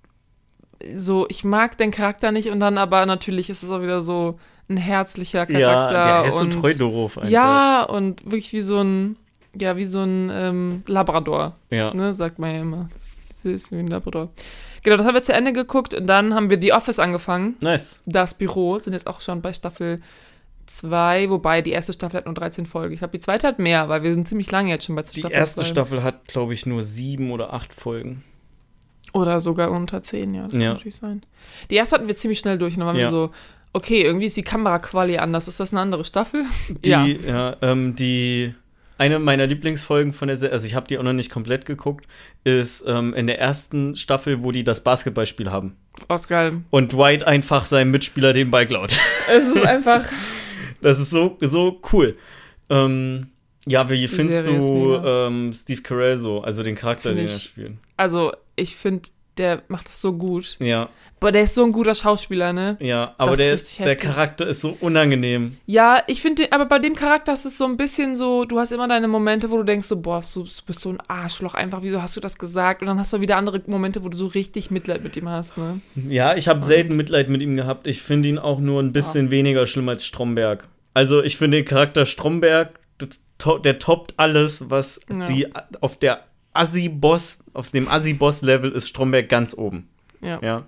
so, ich mag den Charakter nicht und dann aber natürlich ist es auch wieder so ein herzlicher Charakter. Ja, der ist so und, Treudorf einfach. Ja, und wirklich wie so ein, ja, wie so ein ähm, Labrador, ja. ne, sagt man ja immer. Das ist wie ein Labrador. Genau, das haben wir zu Ende geguckt und dann haben wir The Office angefangen. Nice. Das Büro sind jetzt auch schon bei Staffel 2, wobei die erste Staffel hat nur 13 Folgen. Ich glaube, die zweite hat mehr, weil wir sind ziemlich lange jetzt schon bei Die Staffel erste zwei. Staffel hat, glaube ich, nur sieben oder acht Folgen. Oder sogar unter 10, ja, das Ja. kann natürlich sein. Die erste hatten wir ziemlich schnell durch und dann waren Ja. wir so, okay, irgendwie ist die Kameraquali anders. Ist das eine andere Staffel? Die, Ja. ja, ähm, die eine meiner Lieblingsfolgen von der Serie, also ich habe die auch noch nicht komplett geguckt, ist ähm, in der ersten Staffel, wo die das Basketballspiel haben. Geil. Und Dwight einfach seinem Mitspieler den Ball klaut. Es ist einfach, Das ist so, so cool. Ähm, ja, wie findest du ähm, Steve Carell so, also den Charakter, Find den er spielt? also ich finde, der macht das so gut. Ja, Boah, der ist so ein guter Schauspieler, ne? ja, aber Das ist der, der. Charakter ist so unangenehm. Ja, ich finde, aber bei dem Charakter ist es so ein bisschen so, du hast immer deine Momente, wo du denkst so, boah, du bist so ein Arschloch, einfach, wieso hast du das gesagt? Und dann hast du wieder andere Momente, wo du so richtig Mitleid mit ihm hast, ne? Ja, ich habe selten Mitleid mit ihm gehabt. Ich finde ihn auch nur ein bisschen weniger schlimm als Stromberg. Also ich finde den Charakter Stromberg, der, der toppt alles, was Ja. die auf der Assi-Boss, auf dem Assi-Boss-Level ist Stromberg ganz oben. Ja. Ja.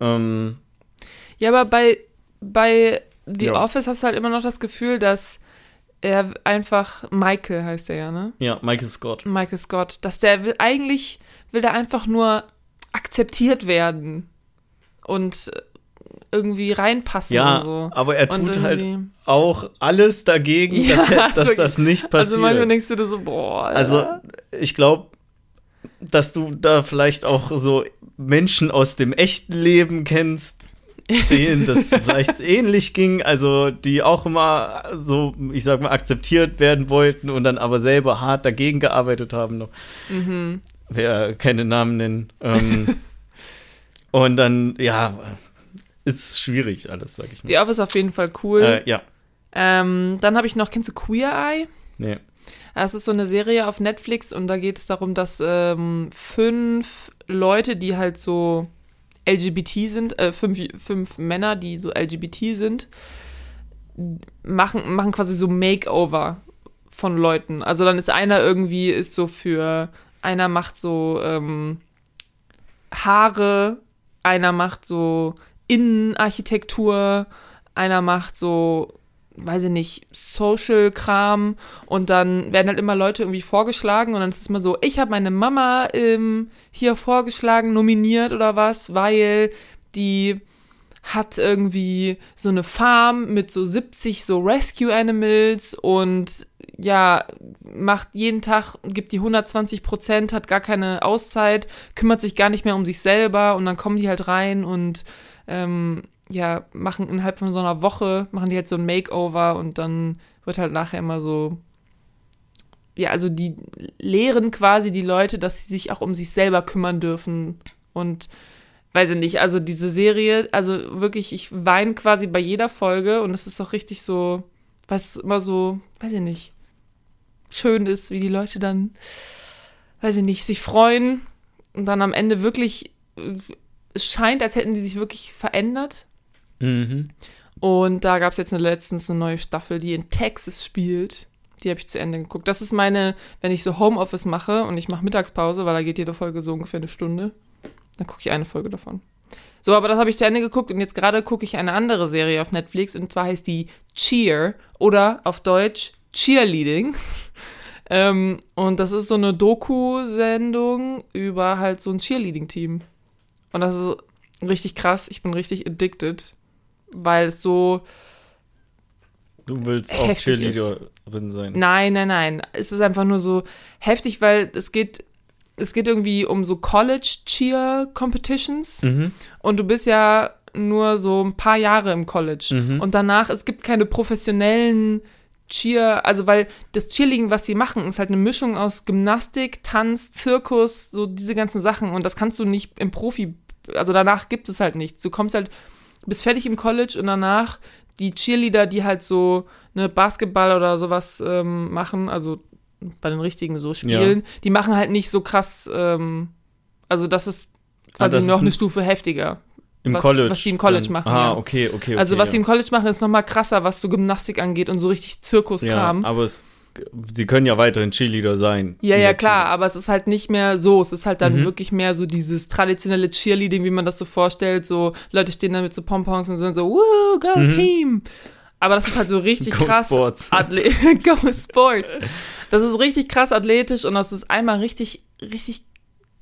Ähm, Ja, aber bei, bei The Ja. Office hast du halt immer noch das Gefühl, dass er einfach, Michael heißt er ja, ne? Ja, Michael Scott. Michael Scott, dass der will, eigentlich will der einfach nur akzeptiert werden und irgendwie reinpassen Ja, so. aber er tut halt auch alles dagegen, Ja, dass, er, also dass wirklich. das nicht passiert. Also manchmal denkst du dir so, boah, Alter. Also, ich glaube, dass du da vielleicht auch so Menschen aus dem echten Leben kennst, denen das vielleicht ähnlich ging, also die auch immer so, ich sag mal, akzeptiert werden wollten und dann aber selber hart dagegen gearbeitet haben noch. Mhm. Wer keine Namen nennen. Ähm, und dann, ja, ist schwierig alles, sag ich mal. The Office auf jeden Fall cool. Äh, ja, Ähm, dann habe ich noch, kennst du Queer Eye? nee. Das ist so eine Serie auf Netflix und da geht es darum, dass ähm, fünf Leute, die halt so LGBT sind, äh, fünf, fünf Männer, die so LGBT sind, machen, machen quasi so Makeover von Leuten. Also dann ist einer irgendwie, ist so für, einer macht so ähm, Haare, einer macht so Innenarchitektur, einer macht so, weiß ich nicht, Social-Kram und dann werden halt immer Leute irgendwie vorgeschlagen und dann ist es immer so, ich habe meine Mama ähm, hier vorgeschlagen, nominiert oder was, weil die hat irgendwie so eine Farm mit so 70 so Rescue Animals und ja, macht jeden Tag, gibt die 120 Prozent, hat gar keine Auszeit, kümmert sich gar nicht mehr um sich selber und dann kommen die halt rein und ähm, ja, machen innerhalb von so einer Woche, machen die halt so ein Makeover und dann wird halt nachher immer so, ja, also die lehren quasi die Leute, dass sie sich auch um sich selber kümmern dürfen und weiß ich nicht, also diese Serie, also wirklich, ich weine quasi bei jeder Folge und es ist auch richtig so, was immer so, weiß ich nicht, schön ist, wie die Leute dann, weiß ich nicht, sich freuen und dann am Ende wirklich, es scheint, als hätten die sich wirklich verändert. Mhm. Und da gab es jetzt eine, letztens eine neue Staffel, die in Texas spielt. Die habe ich zu Ende geguckt. Das ist meine, wenn ich so Homeoffice mache und ich mache Mittagspause, weil da geht jede Folge so ungefähr eine Stunde, dann gucke ich eine Folge davon. So, aber das habe ich zu Ende geguckt und jetzt gerade gucke ich eine andere Serie auf Netflix und zwar heißt die Cheer oder auf Deutsch Cheerleading. ähm, und das ist so eine Doku-Sendung über halt so ein Cheerleading-Team. Und das ist richtig krass. Ich bin richtig addicted, weil es so Du willst auch Cheerleaderin sein. Nein, nein, nein. Es ist einfach nur so heftig, weil es geht, es geht irgendwie um so College Cheer Competitions Mhm. und du bist ja nur so ein paar Jahre im College Mhm. und danach es gibt keine professionellen Cheer, also weil das Cheerleading, was sie machen, ist halt eine Mischung aus Gymnastik, Tanz, Zirkus, so diese ganzen Sachen und das kannst du nicht im Profi, also danach gibt es halt nichts. Du kommst halt, bist fertig im College und danach die Cheerleader, die halt so eine Basketball oder sowas ähm, machen, also bei den richtigen so spielen, die machen halt nicht so krass, ähm, also das ist Ah, quasi das noch ist eine ein- Stufe heftiger. Im was- College. was die im College dann. machen, Ah, ja. okay, okay, okay. also was sie ja. im College machen, ist noch mal krasser, was so Gymnastik angeht und so richtig Ja, Zirkuskram. aber es, sie können ja weiterhin Cheerleader sein. Ja, ja, klar, Cheer- aber es ist halt nicht mehr so. Es ist halt dann Mhm. wirklich mehr so dieses traditionelle Cheerleading, wie man das so vorstellt. So Leute stehen da mit so Pompons und sind so, Woo, go Mhm. Team! Aber das ist halt so richtig Go krass. Sports. Atle go Sports. Das ist richtig krass athletisch und das ist einmal richtig, richtig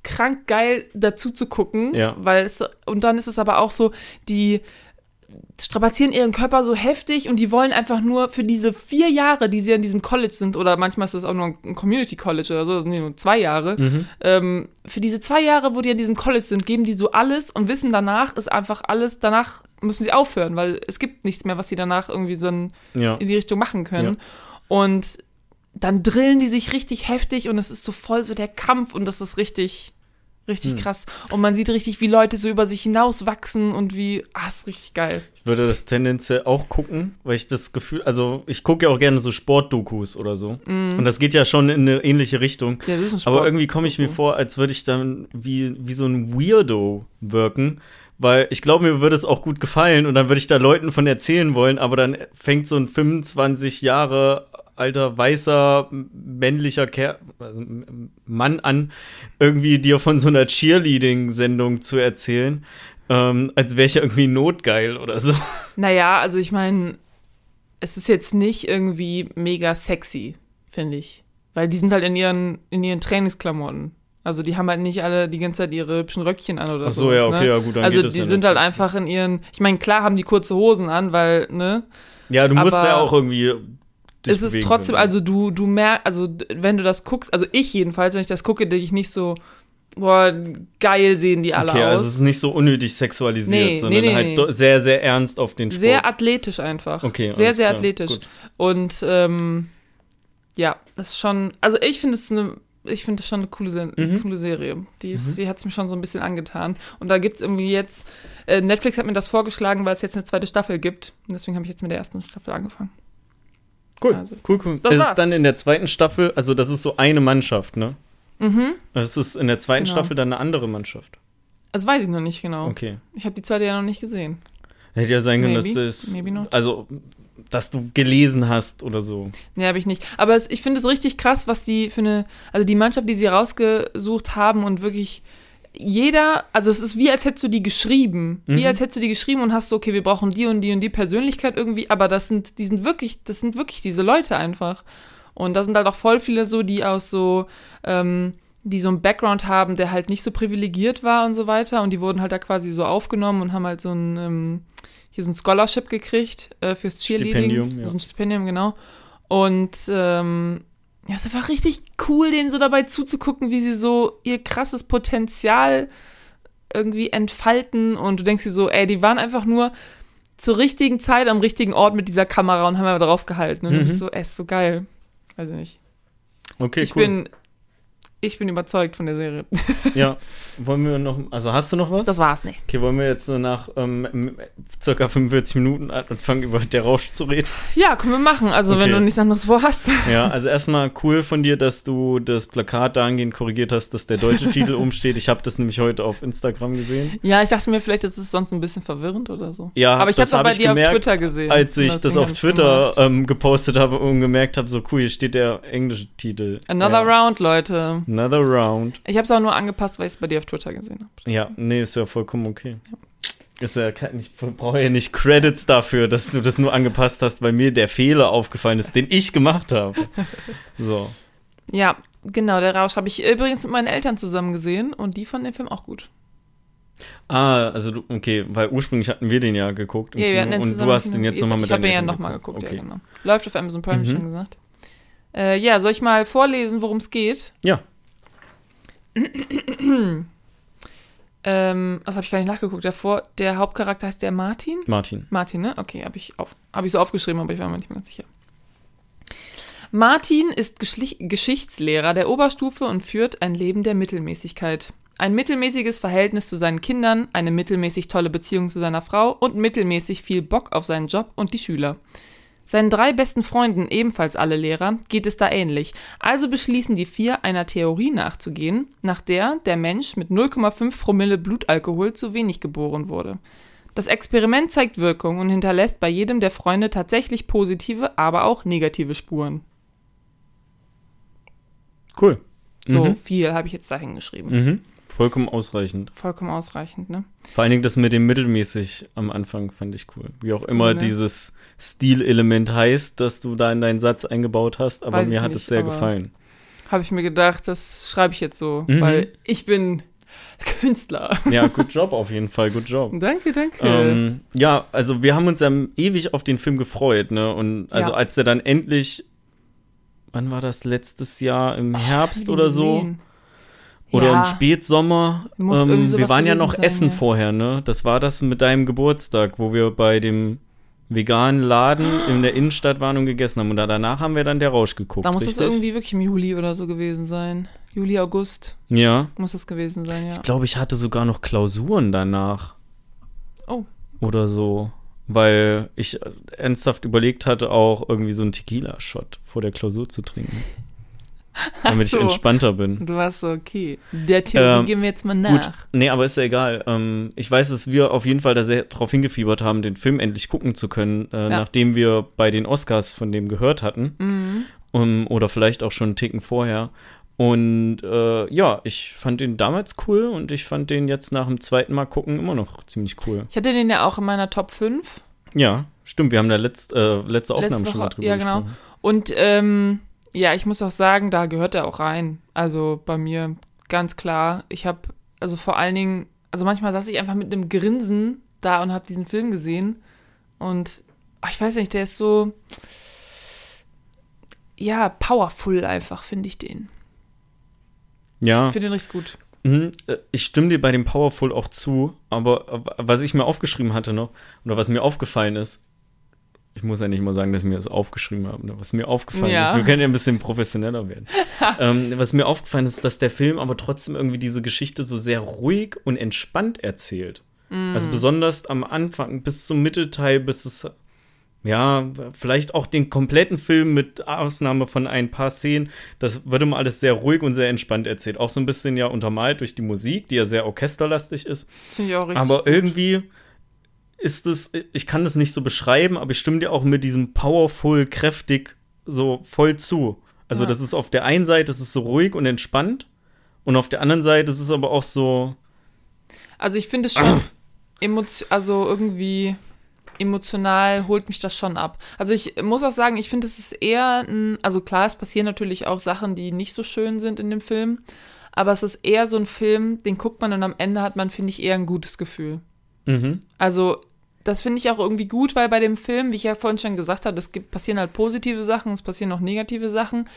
krank geil dazu zu gucken. Ja. Weil es, und dann ist es aber auch so, die strapazieren ihren Körper so heftig und die wollen einfach nur für diese vier Jahre, die sie in diesem College sind, oder manchmal ist das auch nur ein Community College oder so, das sind ja nur zwei Jahre, Mhm. ähm, für diese zwei Jahre, wo die in diesem College sind, geben die so alles und wissen danach ist einfach alles, danach müssen sie aufhören, weil es gibt nichts mehr, was sie danach irgendwie so in, Ja. in die Richtung machen können. Und dann drillen die sich richtig heftig und es ist so voll so der Kampf und das ist richtig, richtig Hm. krass. Und man sieht richtig, wie Leute so über sich hinauswachsen und wie, ah, ist richtig geil. Ich würde das tendenziell auch gucken, weil ich das Gefühl, also ich gucke ja auch gerne so Sportdokus oder so. Und das geht ja schon in eine ähnliche Richtung. Ja, das ist ein Sport. Aber irgendwie komme ich mir vor, als würde ich dann wie, wie so ein Weirdo wirken. Weil ich glaube, mir würde es auch gut gefallen und dann würde ich da Leuten von erzählen wollen, aber dann fängt so ein 25 Jahre alter, weißer, männlicher Ker also Mann an, irgendwie dir von so einer Cheerleading-Sendung zu erzählen, ähm, als wäre ich ja irgendwie notgeil oder so. Naja, also ich meine, es ist jetzt nicht irgendwie mega sexy, finde ich. Weil die sind halt in ihren, in ihren Trainingsklamotten. Also die haben halt nicht alle die ganze Zeit ihre hübschen Röckchen an oder so. Ach so, ja, okay, ne? ja, gut, dann Also geht die sind halt einfach in ihren, ich meine, klar haben die kurze Hosen an, weil, ne, Ja, du musst aber ja auch irgendwie. Es ist bewegen trotzdem, können. also du, du merkst, also wenn du das guckst, also ich jedenfalls, wenn ich das gucke, denke ich nicht so, boah, geil sehen die alle Okay, aus. also es ist nicht so unnötig sexualisiert, Nee, sondern nee, halt nee. do- sehr, sehr ernst auf den Sport. sehr athletisch einfach. Okay, Sehr, sehr klar, athletisch. gut. Und ähm, ja, das ist schon, also ich finde es eine, ich finde das schon eine coole, Mhm. coole Serie. Die, ist, die hat es mir schon so ein bisschen angetan. Und da gibt es irgendwie jetzt, äh, Netflix hat mir das vorgeschlagen, weil es jetzt eine zweite Staffel gibt. Und deswegen habe ich jetzt mit der ersten Staffel angefangen. Cool, Also, cool, cool. das war's. ist dann in der zweiten Staffel, also das ist so eine Mannschaft, ne? Mhm. Es ist in der zweiten Genau. Staffel dann eine andere Mannschaft. Das weiß ich noch nicht genau. Okay. Ich habe die zweite ja noch nicht gesehen. Hätte ja sein können, dass das. Also, dass du gelesen hast oder so. Nee, habe ich nicht. Aber es, ich finde es richtig krass, was die für eine, also die Mannschaft, die sie rausgesucht haben und wirklich jeder, also es ist wie, als hättest du die geschrieben. Wie Mhm. als hättest du die geschrieben und hast so, okay, wir brauchen die und die und die Persönlichkeit irgendwie, aber das sind, die sind wirklich, das sind wirklich diese Leute einfach. Und da sind halt auch voll viele so, die aus so, ähm, die so einen Background haben, der halt nicht so privilegiert war und so weiter. Und die wurden halt da quasi so aufgenommen und haben halt so ein, ähm, hier so ein Scholarship gekriegt äh, fürs Cheerleading. Stipendium, ja. So ein Stipendium, genau. Und ähm, ja, es ist einfach richtig cool, denen so dabei zuzugucken, wie sie so ihr krasses Potenzial irgendwie entfalten. Und du denkst dir so, ey, die waren einfach nur zur richtigen Zeit am richtigen Ort mit dieser Kamera und haben aber drauf gehalten. Und du Mhm. bist so, ey, ist so geil. Weiß ich nicht. Okay, ich cool. bin, ich bin überzeugt von der Serie. ja. Wollen wir noch. Also, hast du noch was? Das war's nicht. Okay, wollen wir jetzt nach ähm, circa 45 Minuten anfangen, über der Rausch zu reden? Ja, können wir machen. Also, wenn Okay. du nichts anderes vorhast. Ja, also erstmal cool von dir, dass du das Plakat dahingehend korrigiert hast, dass der deutsche Titel umsteht. Ich habe das nämlich heute auf Instagram gesehen. Ja, ich dachte mir, vielleicht ist es sonst ein bisschen verwirrend oder so. Ja, Aber ich habe es auch hab bei dir gemerkt, auf Twitter gesehen. Als ich das auf Twitter ähm, gepostet habe und gemerkt habe, so cool, hier steht der englische Titel. Another ja. Round, Leute. Another Round. Ich habe es auch nur angepasst, weil ich es bei dir auf Twitter gesehen habe. Ja, nee, ist ja vollkommen okay. Ist ja, ich brauche ja nicht Credits dafür, dass du das nur angepasst hast, weil mir der Fehler aufgefallen ist, den ich gemacht habe. So. Ja, genau, der Rausch habe ich übrigens mit meinen Eltern zusammen gesehen und die fanden den Film auch gut. Ah, also du, okay, weil ursprünglich hatten wir den ja geguckt Ja, Kino den und du hast den jetzt nochmal mit Ich habe ihn ja nochmal geguckt, Okay. ja, genau. Läuft auf Amazon Prime, Mhm. schon gesagt. Äh, ja, soll ich mal vorlesen, worum es geht? Ja. Ähm, das habe ich gar nicht nachgeguckt. Der, Vor der Hauptcharakter heißt der Martin? Martin. Martin, ne? Okay, habe ich, auf, hab ich so aufgeschrieben, aber ich war mir nicht mehr ganz sicher. Martin ist Geschlich Geschichtslehrer der Oberstufe und führt ein Leben der Mittelmäßigkeit. Ein mittelmäßiges Verhältnis zu seinen Kindern, eine mittelmäßig tolle Beziehung zu seiner Frau und mittelmäßig viel Bock auf seinen Job und die Schüler. Seinen drei besten Freunden, ebenfalls alle Lehrer, geht es da ähnlich. Also beschließen die vier, einer Theorie nachzugehen, nach der der Mensch mit 0,5 Promille Blutalkohol zu wenig geboren wurde. Das Experiment zeigt Wirkung und hinterlässt bei jedem der Freunde tatsächlich positive, aber auch negative Spuren. Cool. So Mhm. viel habe ich jetzt dahin geschrieben. Mhm. Vollkommen ausreichend. Vollkommen ausreichend, ne? Vor allen Dingen das mit dem mittelmäßig am Anfang fand ich cool. Wie auch Cool, immer ne? dieses Stilelement heißt, das du da in deinen Satz eingebaut hast, aber Weiß mir hat nicht, es sehr gefallen. Habe ich mir gedacht, das schreibe ich jetzt so, Mhm. weil ich bin Künstler. Ja, good job auf jeden Fall, good job. danke, danke. Ähm, ja, also wir haben uns ja ewig auf den Film gefreut, ne? Und also Ja. als der dann endlich, wann war das letztes Jahr im Herbst Hab ich oder so? gesehen. Oder ja, im Spätsommer. Ähm, wir waren ja noch sein, essen ja. vorher, ne? Das war das mit deinem Geburtstag, wo wir bei dem veganen Laden in der Innenstadt waren und gegessen haben. Und da, danach haben wir dann der Rausch geguckt. da muss es richtig? irgendwie wirklich im Juli oder so gewesen sein. Juli, August Ja. muss das gewesen sein, ja. Ich glaube, ich hatte sogar noch Klausuren danach. Oh. Oder so. Weil ich ernsthaft überlegt hatte, auch irgendwie so einen Tequila-Shot vor der Klausur zu trinken. Damit so. ich entspannter bin. Du warst so, okay, der Theorie Ähm, gehen wir jetzt mal Gut, nach. nee, aber ist ja egal. Ähm, ich weiß, dass wir auf jeden Fall da sehr drauf hingefiebert haben, den Film endlich gucken zu können, äh, nachdem wir bei den Oscars von dem gehört hatten. Mhm. Um, oder vielleicht auch schon einen Ticken vorher. Und äh, ja, ich fand den damals cool und ich fand den jetzt nach dem zweiten Mal gucken immer noch ziemlich cool. Ich hatte den ja auch in meiner Top 5. Ja, Stimmt, wir haben da letzt, äh, letzte Aufnahme Letzte schon mal Woche, drüber ja, genau. gesprochen. Und ähm, ja, ich muss auch sagen, da gehört er auch rein. Also bei mir ganz klar. Ich habe, also vor allen Dingen, also manchmal saß ich einfach mit einem Grinsen da und habe diesen Film gesehen. Und ach, ich weiß nicht, der ist so, ja, powerful einfach, finde ich den. Ja, Ich finde den richtig gut. mhm, äh, ich stimme dir bei dem Powerful auch zu, aber äh, was ich mir aufgeschrieben hatte noch, oder was mir aufgefallen ist, ich muss ja nicht mal sagen, dass ich mir das aufgeschrieben habe, ne? was mir aufgefallen Ja. ist, wir können ja ein bisschen professioneller werden. ähm, was mir aufgefallen ist, dass der Film aber trotzdem irgendwie diese Geschichte so sehr ruhig und entspannt erzählt. Also besonders am Anfang bis zum Mittelteil, bis es ja, vielleicht auch den kompletten Film mit Ausnahme von ein paar Szenen, das wird immer alles sehr ruhig und sehr entspannt erzählt. Auch so ein bisschen ja untermalt durch die Musik, die ja sehr orchesterlastig ist. Das ich auch richtig. Aber irgendwie ist es, ich kann das nicht so beschreiben, aber ich stimme dir auch mit diesem powerful, kräftig so voll zu. Also Ja. das ist auf der einen Seite, das ist so ruhig und entspannt und auf der anderen Seite, das ist aber auch so, Also ich finde es schon also irgendwie emotional holt mich das schon ab. Also ich muss auch sagen, ich finde es ist eher ein, also klar, es passieren natürlich auch Sachen, die nicht so schön sind in dem Film, aber es ist eher so ein Film, den guckt man und am Ende hat man, finde ich, eher ein gutes Gefühl. mhm. Also das finde ich auch irgendwie gut, weil bei dem Film, wie ich ja vorhin schon gesagt habe, es gibt, passieren halt positive Sachen, es passieren auch negative Sachen,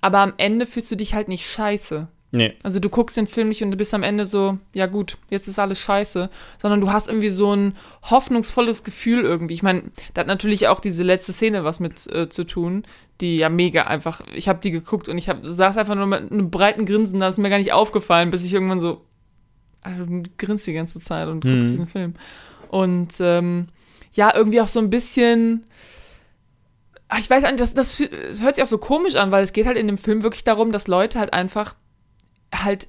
aber am Ende fühlst du dich halt nicht scheiße. nee, Also du guckst den Film nicht und du bist am Ende so, ja gut, jetzt ist alles scheiße, sondern du hast irgendwie so ein hoffnungsvolles Gefühl irgendwie. Ich meine, da hat natürlich auch diese letzte Szene was mit äh, zu tun, die ja mega einfach, ich habe die geguckt und ich hab, saß einfach nur mit einem breiten Grinsen, da ist mir gar nicht aufgefallen, bis ich irgendwann so, also du grinst die ganze Zeit und guckst Mhm. diesen Film. Und ähm, ja, irgendwie auch so ein bisschen, ach, ich weiß nicht, das, das hört sich auch so komisch an, weil es geht halt in dem Film wirklich darum, dass Leute halt einfach halt,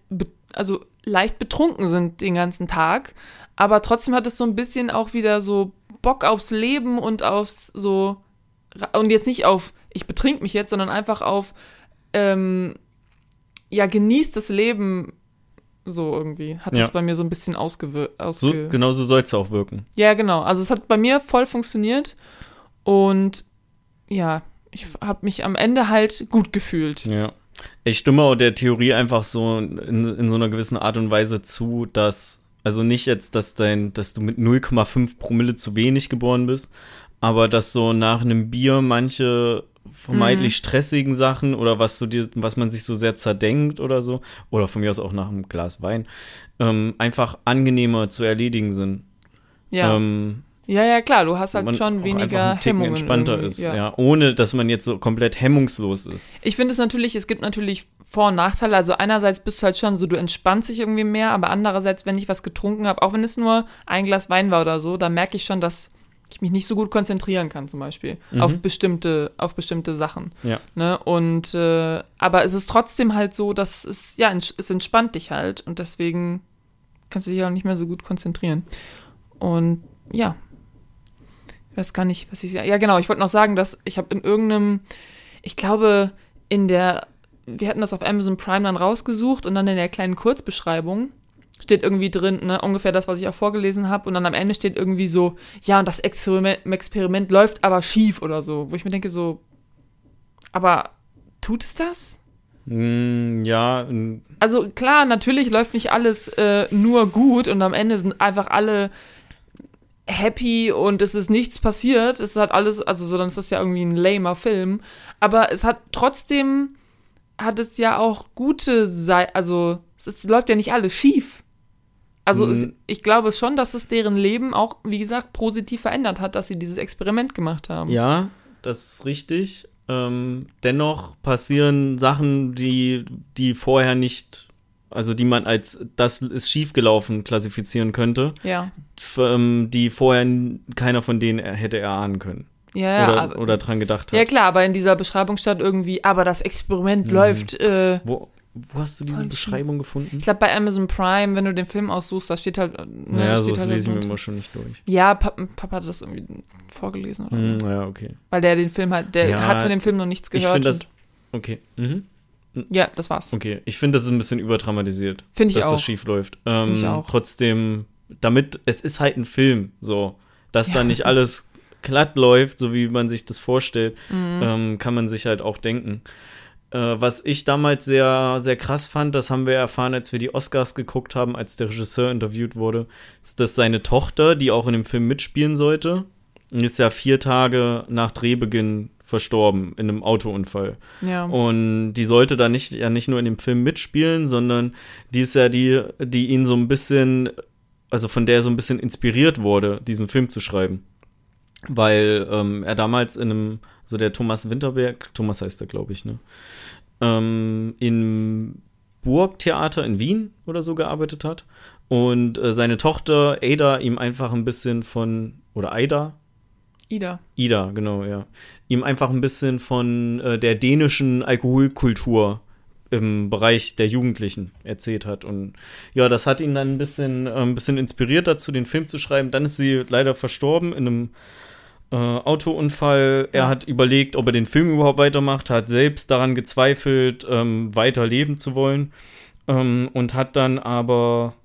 also leicht betrunken sind den ganzen Tag, aber trotzdem hat es so ein bisschen auch wieder so Bock aufs Leben und aufs so, und jetzt nicht auf, ich betrink mich jetzt, sondern einfach auf, ähm, ja, genießt das Leben so irgendwie. Hat Ja. das bei mir so ein bisschen ausgewirkt. so, Ausge genau so soll es auch wirken. ja, genau. Also es hat bei mir voll funktioniert und ja, ich habe mich am Ende halt gut gefühlt. Ja. Ich stimme auch der Theorie einfach so in, in so einer gewissen Art und Weise zu, dass, also nicht jetzt, dass dein, dass du mit 0,5 Promille zu wenig geboren bist, aber dass so nach einem Bier manche vermeintlich stressigen Sachen oder was du dir, was man sich so sehr zerdenkt oder so, oder von mir aus auch nach einem Glas Wein, ähm, einfach angenehmer zu erledigen sind. Ja, Ähm, ja, ja, klar. Du hast halt schon weniger Hemmungen. entspannter ist, ja. ohne dass man jetzt so komplett hemmungslos ist. Ich finde es natürlich, es gibt natürlich Vor- und Nachteile. Also einerseits bist du halt schon so, du entspannst dich irgendwie mehr, aber andererseits, wenn ich was getrunken habe, auch wenn es nur ein Glas Wein war oder so, dann merke ich schon, dass ich mich nicht so gut konzentrieren kann, zum Beispiel, auf bestimmte, auf bestimmte Sachen. Ja. Ne? Und äh, aber es ist trotzdem halt so, dass es, ja, es entspannt dich halt und deswegen kannst du dich auch nicht mehr so gut konzentrieren. Und ja. Ich weiß gar nicht, was ich. Ja, genau, ich wollte noch sagen, dass ich habe in irgendeinem, ich glaube, in der, wir hatten das auf Amazon Prime dann rausgesucht und dann in der kleinen Kurzbeschreibung steht irgendwie drin, ne, ungefähr das, was ich auch vorgelesen habe. Und dann am Ende steht irgendwie so, ja, und das Experiment, Experiment läuft aber schief oder so. Wo ich mir denke, so, aber tut es das? Mm, ja, Also klar, natürlich läuft nicht alles äh, nur gut und am Ende sind einfach alle happy und es ist nichts passiert. Es hat alles, also so, dann ist das ja irgendwie ein lamer Film. Aber es hat trotzdem, hat es ja auch gute Seiten, also es läuft ja nicht alles schief. Also es, Mhm. ich glaube schon, dass es deren Leben auch, wie gesagt, positiv verändert hat, dass sie dieses Experiment gemacht haben. Ja, das ist richtig. Ähm, dennoch passieren Sachen, die, die vorher nicht, also die man als das ist schiefgelaufen klassifizieren könnte, Ja, ähm, die vorher keiner von denen hätte erahnen können. ja, ja. oder, aber, oder dran gedacht hat. ja klar, aber in dieser Beschreibung stand irgendwie, aber das Experiment läuft äh, Wo, wo hast du diese Voll Beschreibung gefunden? Ich glaube, bei Amazon Prime, wenn du den Film aussuchst, da steht halt. Ne, ja, steht so das halt lese ich mir immer schon nicht durch. Ja, Papa, Papa hat das irgendwie vorgelesen oder so. ja, okay. Weil der den Film halt, der Ja, hat von dem Film noch nichts Ich gehört. finde das. Okay. Mhm. ja, das war's. Okay. Ich finde, das ist ein bisschen überdramatisiert. Finde ich dass auch. das schief läuft. Ähm, ich auch. Trotzdem, damit, es ist halt ein Film, so, dass da nicht alles glatt läuft, so wie man sich das vorstellt, mhm. ähm, kann man sich halt auch denken. Äh, was ich damals sehr, sehr krass fand, das haben wir erfahren, als wir die Oscars geguckt haben, als der Regisseur interviewt wurde, ist, dass seine Tochter, die auch in dem Film mitspielen sollte, ist ja vier Tage nach Drehbeginn verstorben in einem Autounfall. Ja. Und die sollte da nicht ja nicht nur in dem Film mitspielen, sondern die ist ja die, die ihn so ein bisschen, also von der so ein bisschen inspiriert wurde, diesen Film zu schreiben. Weil ähm, er damals in einem, so der Thomas Winterberg, Thomas heißt er, glaube ich, ne? ähm, im Burgtheater in Wien oder so gearbeitet hat. Und äh, seine Tochter Ada ihm einfach ein bisschen von, oder Aida? Ida. Ida, genau, ja. Ihm einfach ein bisschen von äh, der dänischen Alkoholkultur im Bereich der Jugendlichen erzählt hat. Und ja, das hat ihn dann ein bisschen, äh, ein bisschen inspiriert dazu, den Film zu schreiben. Dann ist sie leider verstorben in einem äh, Autounfall. Er hat überlegt, ob er den Film überhaupt weitermacht, hat selbst daran gezweifelt, ähm, weiterleben zu wollen ähm, und hat dann aber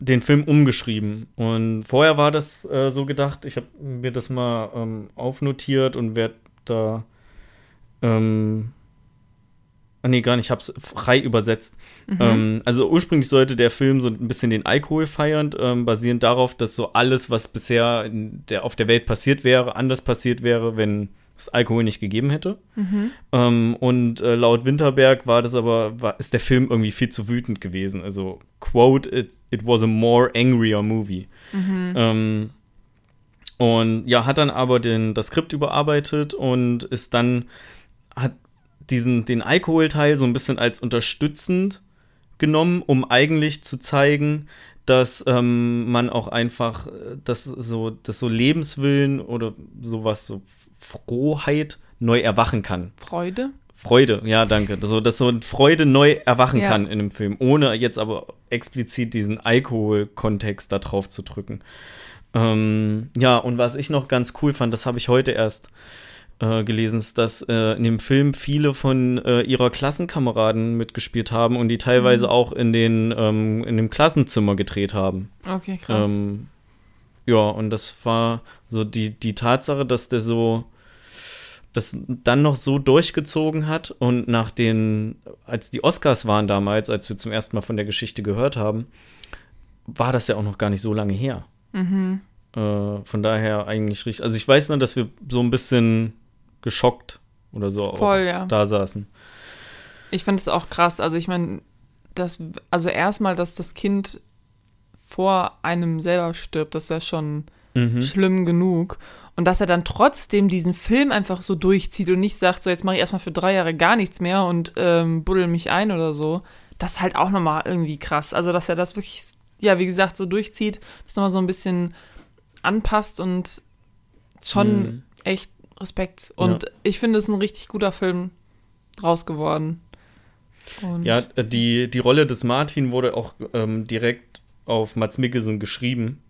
den Film umgeschrieben. Und vorher war das äh, so gedacht, ich habe mir das mal ähm, aufnotiert und werde da ähm, Ah, nee, gar nicht, ich habe es frei übersetzt. Mhm. Ähm, also ursprünglich sollte der Film so ein bisschen den Alkohol feiern, ähm, basierend darauf, dass so alles, was bisher der, auf der Welt passiert wäre, anders passiert wäre, wenn es Alkohol nicht gegeben hätte. Mhm. Ähm, und äh, laut Winterberg war das aber, war, ist der Film irgendwie viel zu wütend gewesen. Also, quote, it, it was a more angrier movie. Mhm. Ähm, und ja, hat dann aber den, das Skript überarbeitet und ist dann, diesen, den Alkoholteil so ein bisschen als unterstützend genommen, um eigentlich zu zeigen, dass ähm, man auch einfach das so, das so Lebenswillen oder sowas, so Frohheit neu erwachen kann. Freude? Freude, ja, danke. So, dass so Freude neu erwachen ja. kann in dem Film, ohne jetzt aber explizit diesen Alkoholkontext da drauf zu drücken. Ähm, ja, und was ich noch ganz cool fand, das habe ich heute erst äh, gelesen, ist, dass äh, in dem Film viele von äh, ihrer Klassenkameraden mitgespielt haben und die teilweise mhm. auch in, den, ähm, in dem Klassenzimmer gedreht haben. Okay, krass. Ähm, ja, und das war so die, die Tatsache, dass der so das dann noch so durchgezogen hat und nach den, als die Oscars waren damals, als wir zum ersten Mal von der Geschichte gehört haben, war das ja auch noch gar nicht so lange her. Mhm. Äh, von daher eigentlich richtig. Also ich weiß nur, dass wir so ein bisschen geschockt oder so Voll, ja. da saßen. Ich finde es auch krass. Also ich meine, das, also erstmal, dass das Kind vor einem selber stirbt, das ist ja schon mhm. schlimm genug. Und dass er dann trotzdem diesen Film einfach so durchzieht und nicht sagt, so jetzt mache ich erstmal für drei Jahre gar nichts mehr und ähm, buddel mich ein oder so. Das ist halt auch nochmal irgendwie krass. Also, dass er das wirklich, ja, wie gesagt, so durchzieht, das nochmal so ein bisschen anpasst und schon mhm. echt Respekt. Und ja. ich finde, es ist ein richtig guter Film draus geworden. Und ja, die, die Rolle des Martin wurde auch ähm, direkt auf Mats Mikkelsen geschrieben.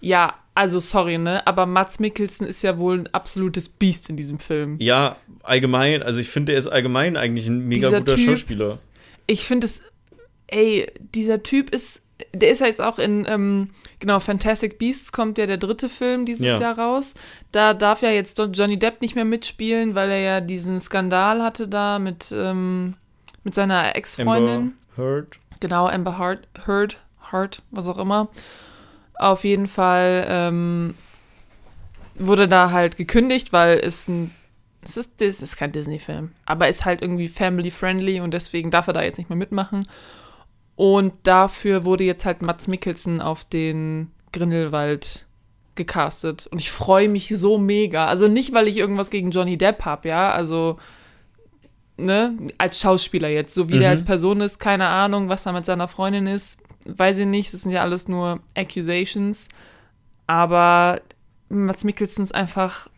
Ja, also sorry, ne? Aber Mats Mikkelsen ist ja wohl ein absolutes Biest in diesem Film. Ja, allgemein. Also ich finde, er ist allgemein eigentlich ein mega dieser guter typ, Schauspieler. Ich finde es, ey, dieser Typ ist, der ist ja jetzt auch in ähm, Genau, Fantastic Beasts kommt ja der dritte Film dieses ja. Jahr raus. Da darf ja jetzt Johnny Depp nicht mehr mitspielen, weil er ja diesen Skandal hatte da mit, ähm, mit seiner Ex-Freundin. Amber Heard. Genau, Amber Heard, Heard, Heard, was auch immer. Auf jeden Fall ähm, wurde da halt gekündigt, weil es ein es ist, es ist kein Disney-Film, aber ist halt irgendwie family-friendly und deswegen darf er da jetzt nicht mehr mitmachen. Und dafür wurde jetzt halt Mats Mikkelsen auf den Grindelwald gecastet. Und ich freue mich so mega. Also nicht, weil ich irgendwas gegen Johnny Depp habe, ja. Also, ne, als Schauspieler jetzt. So wie mhm. der als Person ist, keine Ahnung, was da mit seiner Freundin ist. Weiß ich nicht. Das sind ja alles nur Accusations. Aber Mats Mikkelsen ist einfach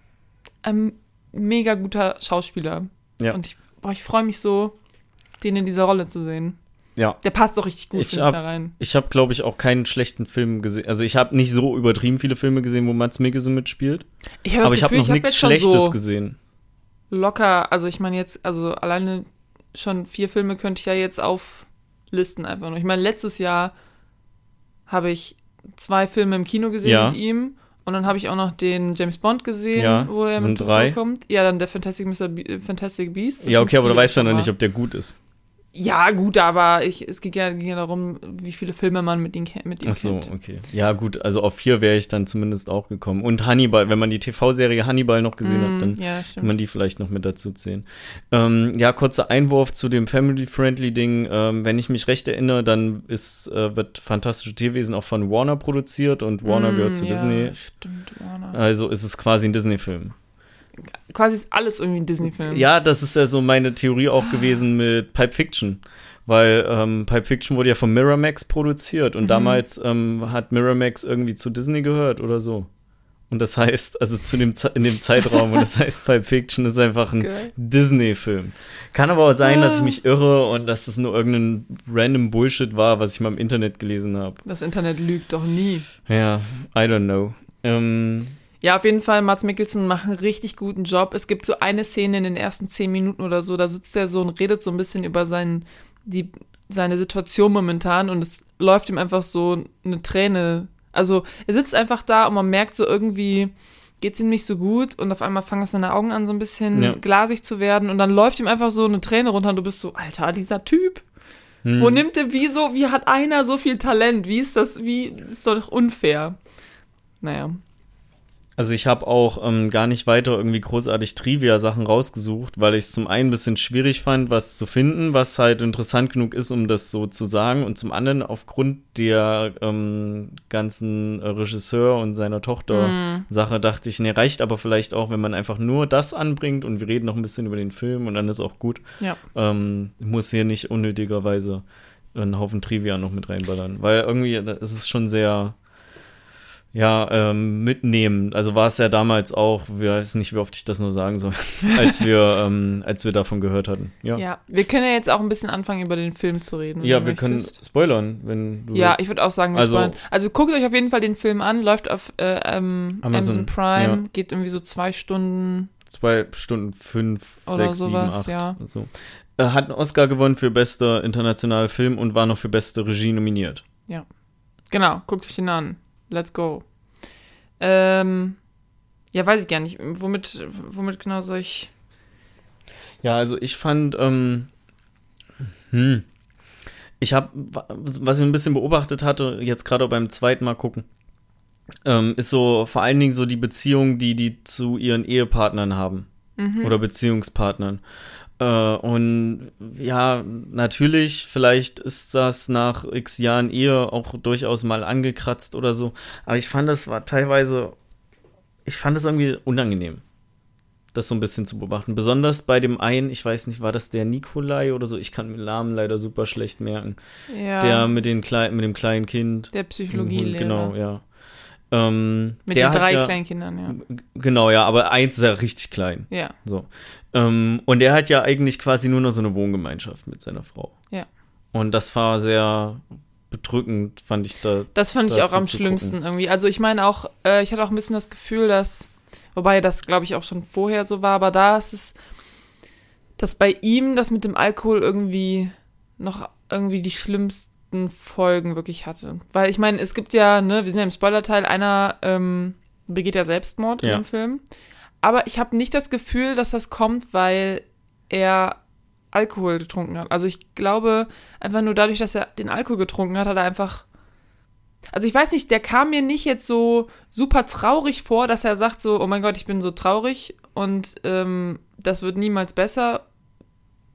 ein mega guter Schauspieler. Ja. Und ich, ich freue mich so, den in dieser Rolle zu sehen. Ja. Der passt doch richtig gut ich hab, da rein. Ich habe, glaube ich, auch keinen schlechten Film gesehen. Also ich habe nicht so übertrieben viele Filme gesehen, wo Mats Mikkelsen mitspielt. Ich hab aber Gefühl, ich habe noch nichts Schlechtes so gesehen. Locker, also ich meine jetzt, also alleine schon vier Filme könnte ich ja jetzt auflisten einfach nur. Ich meine, letztes Jahr habe ich zwei Filme im Kino gesehen ja. mit ihm Und dann habe ich auch noch den James Bond gesehen, Ja, wo er mit drei. vorkommt. Ja, dann der Fantastic, Mr. Be Fantastic Beast. Das ja, okay, aber du weißt ja noch nicht, ob der gut ist. Ja, gut, aber ich, es ging ja, ging ja darum, wie viele Filme man mit ihm, mit ihm Ach so, kennt. okay. Ja, gut, also auf vier wäre ich dann zumindest auch gekommen. Und Hannibal, wenn man die TV-Serie Hannibal noch gesehen hat, dann Mm, ja, kann man die vielleicht noch mit dazu zählen. Ähm, ja, kurzer Einwurf zu dem Family-Friendly-Ding. Ähm, wenn ich mich recht erinnere, dann ist, äh, wird Fantastische Tierwesen auch von Warner produziert und Warner Mm, gehört zu ja, Disney. Stimmt, Warner. Also ist es quasi ein Disney-Film. Quasi ist alles irgendwie ein Disney-Film. Ja, das ist ja so meine Theorie auch gewesen mit Pipe Fiction. Weil ähm, Pipe Fiction wurde ja von Miramax produziert und Mhm. damals ähm, hat Miramax irgendwie zu Disney gehört oder so. Und das heißt, also zu dem in dem Zeitraum, und das heißt, Pipe Fiction ist einfach ein. Disney-Film. Kann aber auch sein, dass ich Ah. mich irre und dass das nur irgendein random Bullshit war, was ich mal im Internet gelesen habe. Das Internet lügt doch nie. Ja, I don't know. Ähm, Ja, auf jeden Fall, Mats Mikkelsen macht einen richtig guten Job. Es gibt so eine Szene in den ersten zehn Minuten oder so, da sitzt er so und redet so ein bisschen über seinen, die, seine Situation momentan und es läuft ihm einfach so eine Träne. Also er sitzt einfach da und man merkt so irgendwie, geht's ihm nicht so gut und auf einmal fangen seine Augen an so ein bisschen Ja. glasig zu werden und dann läuft ihm einfach so eine Träne runter und du bist so, Alter, dieser Typ. hm. Wo nimmt der, wieso, wie hat einer so viel Talent? Wie ist das, wie, das ist doch unfair. Naja. Also ich habe auch ähm, gar nicht weiter irgendwie großartig Trivia-Sachen rausgesucht, weil ich es zum einen ein bisschen schwierig fand, was zu finden, was halt interessant genug ist, um das so zu sagen. Und zum anderen aufgrund der ähm, ganzen Regisseur und seiner Tochter Mm. Sache dachte ich, ne, reicht aber vielleicht auch, wenn man einfach nur das anbringt und wir reden noch ein bisschen über den Film und dann ist auch gut. Ja. Ähm, muss hier nicht unnötigerweise einen Haufen Trivia noch mit reinballern, weil irgendwie äh, es ist schon sehr ja, ähm, mitnehmen. Also war es ja damals auch, ich weiß nicht, wie oft ich das nur sagen soll, als wir, ähm, als wir davon gehört hatten. Ja, ja, Ja, wir können ja jetzt auch ein bisschen anfangen, über den Film zu reden. du wir können möchtest. spoilern, wenn du Ja, willst. ich würde auch sagen, wir Also- also, also guckt euch auf jeden Fall den Film an, läuft auf äh, ähm, Amazon, Amazon, Prime, ja. geht irgendwie so zwei Stunden. zwei Stunden fünf, Oder sechs, sieben, sowas, acht. ja. So. Er hat einen Oscar gewonnen für bester internationaler Film und war noch für beste Regie nominiert. Genau, guckt euch den an. Let's go. Ähm, ja, weiß ich gar nicht. Womit, womit genau soll ich. Ja, also ich fand, ähm, hm, ich habe, was ich ein bisschen beobachtet hatte, jetzt gerade beim zweiten Mal gucken, ähm, ist so vor allen Dingen so die Beziehung, die die zu ihren Ehepartnern haben Mhm. oder Beziehungspartnern. Äh, und ja, natürlich, vielleicht ist das nach x Jahren Ehe auch durchaus mal angekratzt oder so. Aber ich fand, das war teilweise, ich fand es irgendwie unangenehm, das so ein bisschen zu beobachten. Besonders bei dem einen, ich weiß nicht, war das der Nikolai oder so? Ich kann mir den Namen leider super schlecht merken. ja, Der mit, den Klei mit dem kleinen Kind. der Psychologielehrer. Genau, ja. Ähm, Mit den drei ja, Kleinkindern, ja. Genau, ja, aber eins ist ja richtig klein. Ja, So. Ähm, und er hat ja eigentlich quasi nur noch so eine Wohngemeinschaft mit seiner Frau. Ja. Und das war sehr bedrückend, fand ich da. das fand ich auch am schlimmsten irgendwie. Also ich meine auch, äh, ich hatte auch ein bisschen das Gefühl, dass, wobei das glaube ich auch schon vorher so war, aber da ist es, dass bei ihm das mit dem Alkohol irgendwie noch irgendwie die schlimmsten Folgen wirklich hatte. Weil ich meine, es gibt ja, ne, wir sind ja im Spoilerteil, einer ähm, begeht ja Selbstmord Ja. in dem Film. Aber ich habe nicht das Gefühl, dass das kommt, weil er Alkohol getrunken hat. Also ich glaube, einfach nur dadurch, dass er den Alkohol getrunken hat, hat er einfach. Also ich weiß nicht, der kam mir nicht jetzt so super traurig vor, dass er sagt so, oh mein Gott, ich bin so traurig und ähm, das wird niemals besser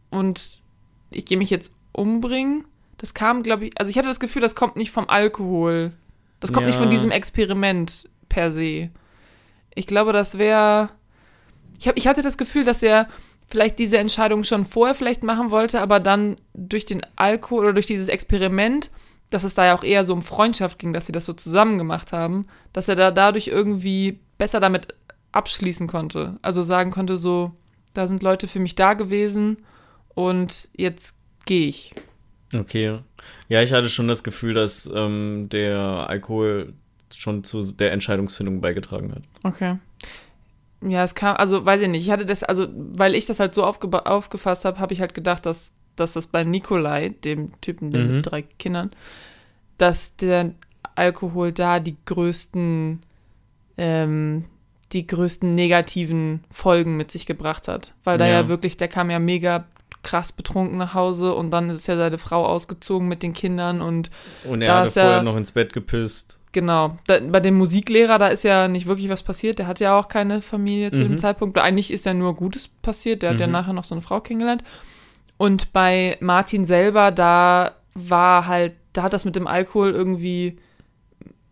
und ich gehe mich jetzt umbringen. Das kam, glaube ich, also ich hatte das Gefühl, das kommt nicht vom Alkohol. Das kommt nicht von Ja. diesem Experiment per se. Ich glaube, das wäre. Ich, ich hatte das Gefühl, dass er vielleicht diese Entscheidung schon vorher vielleicht machen wollte, aber dann durch den Alkohol oder durch dieses Experiment, dass es da ja auch eher so um Freundschaft ging, dass sie das so zusammen gemacht haben, dass er da dadurch irgendwie besser damit abschließen konnte. Also sagen konnte so, da sind Leute für mich da gewesen und jetzt gehe ich. Okay. Ja, ich hatte schon das Gefühl, dass ähm, der Alkohol schon zu der Entscheidungsfindung beigetragen hat. Okay. Ja, es kam, also weiß ich nicht, ich hatte das, also weil ich das halt so aufge aufgefasst habe, habe ich halt gedacht, dass, dass das bei Nikolai, dem Typen der Mhm. mit drei Kindern, dass der Alkohol da die größten ähm, die größten negativen Folgen mit sich gebracht hat. Weil da Ja. ja, wirklich, der kam ja mega krass betrunken nach Hause und dann ist ja seine Frau ausgezogen mit den Kindern und Und er Da hatte er- vorher noch ins Bett gepisst. Genau, da, bei dem Musiklehrer, da ist ja nicht wirklich was passiert, der hat ja auch keine Familie zu Mhm. dem Zeitpunkt. Eigentlich ist ja nur Gutes passiert, der hat ja Mhm. nachher noch so eine Frau kennengelernt. Und bei Martin selber, da war halt, da hat das mit dem Alkohol irgendwie,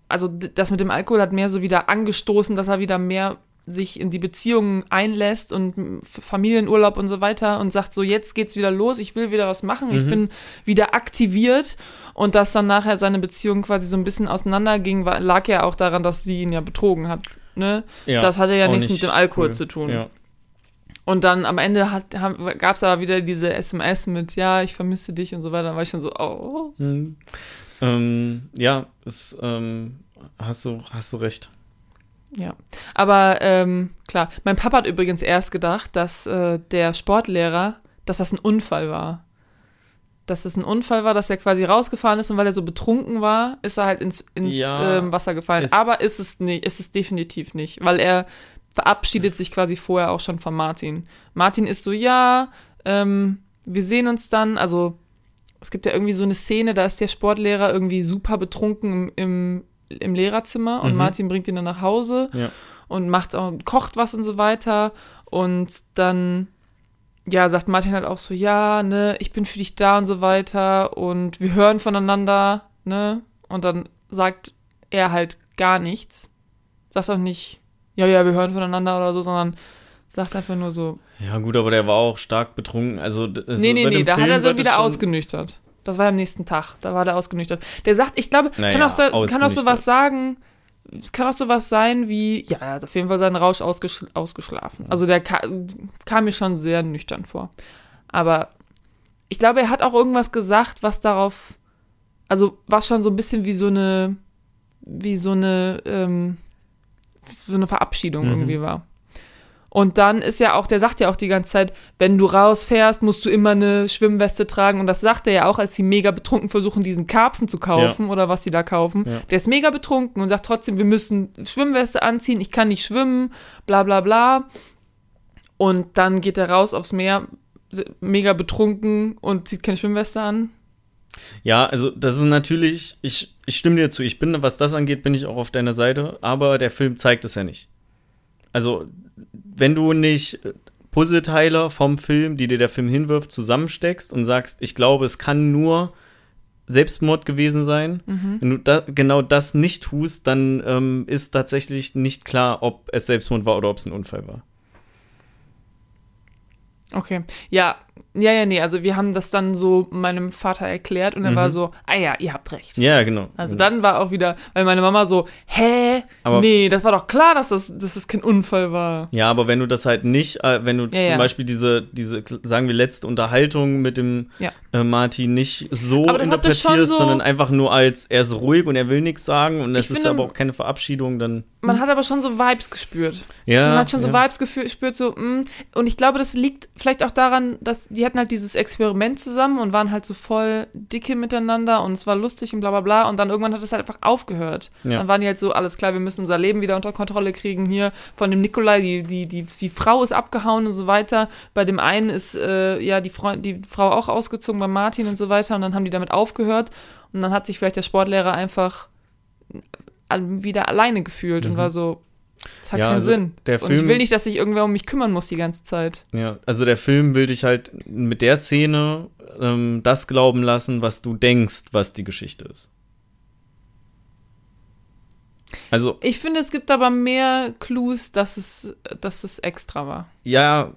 also das mit dem Alkohol hat mehr so wieder angestoßen, dass er wieder mehr sich in die Beziehungen einlässt und Familienurlaub und so weiter und sagt so, jetzt geht's wieder los, ich will wieder was machen, ich Mhm. bin wieder aktiviert und dass dann nachher seine Beziehung quasi so ein bisschen auseinanderging, lag ja auch daran, dass sie ihn ja betrogen hat, ne? Ja, das hatte ja nichts nicht mit dem Alkohol cool. zu tun. Ja. Und dann am Ende gab es aber wieder diese SMS mit, ja, ich vermisse dich und so weiter. Dann war ich schon so, oh. Mhm. Ähm, ja, es, ähm, hast, du, hast du recht. Ja. Aber ähm, klar, mein Papa hat übrigens erst gedacht, dass äh, der Sportlehrer, dass das ein Unfall war. Dass es ein Unfall war, dass er quasi rausgefahren ist und weil er so betrunken war, ist er halt ins, ins Ja, ähm, Wasser gefallen. Aber ist es nicht, ist es definitiv nicht, weil er verabschiedet sich quasi vorher auch schon von Martin. Martin ist so, ja, ähm, wir sehen uns dann, also es gibt ja irgendwie so eine Szene, da ist der Sportlehrer irgendwie super betrunken im, im, im Lehrerzimmer und Mhm. Martin bringt ihn dann nach Hause Ja. und macht auch, kocht was und so weiter. Und dann, ja, sagt Martin halt auch so, ja, ne, ich bin für dich da und so weiter und wir hören voneinander, ne? Und dann sagt er halt gar nichts. Sagt auch nicht, ja, ja, wir hören voneinander oder so, sondern sagt einfach nur so, Ja, gut, aber der war auch stark betrunken. Also, nee, nee, nee, da hat Film er wird sich es wieder ausgenüchtert. Das war am nächsten Tag. Da war der ausgenüchtert. Der sagt, ich glaube, Naja, kann, auch so, kann auch sowas sagen, es kann auch sowas sein wie, ja, er hat auf jeden Fall seinen Rausch ausgeschl ausgeschlafen. Also der ka kam mir schon sehr nüchtern vor. Aber ich glaube, er hat auch irgendwas gesagt, was darauf, also was schon so ein bisschen wie so eine, wie so eine, ähm, so eine Verabschiedung Mhm. irgendwie war. Und dann ist ja auch, der sagt ja auch die ganze Zeit, wenn du rausfährst, musst du immer eine Schwimmweste tragen. Und das sagt er ja auch, als sie mega betrunken versuchen, diesen Karpfen zu kaufen oder was sie da kaufen. Ja. Der ist mega betrunken und sagt trotzdem, wir müssen Schwimmweste anziehen, ich kann nicht schwimmen, bla bla bla. Und dann geht er raus aufs Meer, mega betrunken und zieht keine Schwimmweste an. Ja, also das ist natürlich, ich, ich stimme dir zu, ich bin, was das angeht, bin ich auch auf deiner Seite, aber der Film zeigt es ja nicht. Also, wenn du nicht Puzzleteile vom Film, die dir der Film hinwirft, zusammensteckst und sagst, ich glaube, es kann nur Selbstmord gewesen sein, wenn du da, genau das nicht tust, dann ähm, ist tatsächlich nicht klar, ob es Selbstmord war oder ob es ein Unfall war. Okay. Ja, ja, ja, nee, also wir haben das dann so meinem Vater erklärt und er Mhm. war so, ah ja, ihr habt recht. Ja, genau. Also genau. dann war auch wieder, weil meine Mama so, hä? Aber- nee, das war doch klar, dass das, dass das kein Unfall war. Ja, aber wenn du das halt nicht, äh, wenn du Ja, zum ja. Beispiel diese, diese, sagen wir, letzte Unterhaltung mit dem Ja. äh, Martin nicht so interpretierst, so- sondern einfach nur als, er ist ruhig und er will nichts sagen und es ist finde, aber auch keine Verabschiedung, dann. Man hat aber schon so Vibes gespürt. Ja. Man hat schon so. Vibes gespürt, so, mm. und ich glaube, das liegt vielleicht auch daran, dass die hatten halt dieses Experiment zusammen und waren halt so voll dicke miteinander und es war lustig und bla bla bla und dann irgendwann hat es halt einfach aufgehört. Ja. Dann waren die halt so, alles klar, wir müssen unser Leben wieder unter Kontrolle kriegen hier. Von dem Nikolai, die, die, die, die Frau ist abgehauen und so weiter. Bei dem einen ist äh, ja die, Frau, die Frau auch ausgezogen bei Martin und so weiter und dann haben die damit aufgehört und dann hat sich vielleicht der Sportlehrer einfach al- wieder alleine gefühlt und war so, das hat. Ja, keinen also Sinn. der und ich Film- will nicht, dass sich irgendwer um mich kümmern muss die ganze Zeit. Ja, also der Film will dich halt mit der Szene ähm, das glauben lassen, was du denkst, was die Geschichte ist. Also, Ich finde, es gibt aber mehr Clues, dass es, dass es extra war. ja,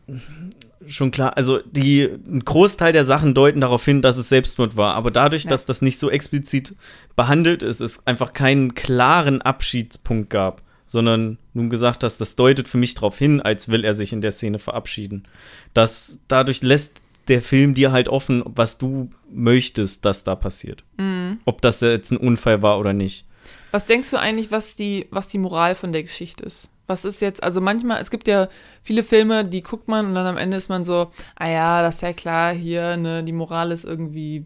schon klar. Also, die, ein Großteil der Sachen deuten darauf hin, dass es Selbstmord war. Aber dadurch, Ja. dass das nicht so explizit behandelt ist, es einfach keinen klaren Abschiedspunkt gab, sondern nun gesagt hast, das deutet für mich darauf hin, als will er sich in der Szene verabschieden. Das, dadurch lässt der Film dir halt offen, was du möchtest, dass da passiert. Mhm. Ob das jetzt ein Unfall war oder nicht. Was denkst du eigentlich, was die, was die Moral von der Geschichte ist? Was ist jetzt, also manchmal, es gibt ja viele Filme, die guckt man und dann am Ende ist man so, ah ja, das ist ja klar, hier, ne, die Moral ist irgendwie,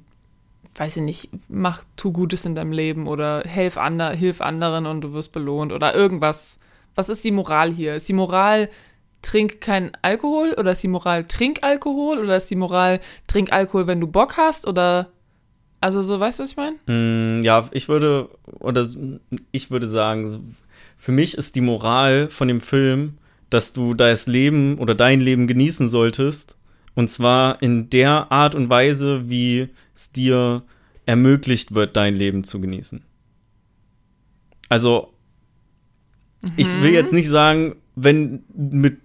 weiß ich nicht, mach, tu Gutes in deinem Leben oder hilf, ander, hilf anderen und du wirst belohnt oder irgendwas, was ist die Moral hier? Ist die Moral, trink kein Alkohol oder ist die Moral, trink Alkohol oder ist die Moral, trink Alkohol, wenn du Bock hast oder also so, weißt du, was ich meine? Mm, ja, ich würde, oder ich würde sagen, für mich ist die Moral von dem Film, dass du das Leben oder dein Leben genießen solltest. Und zwar in der Art und Weise, wie es dir ermöglicht wird, dein Leben zu genießen. Also, mhm. ich will jetzt nicht sagen, wenn mit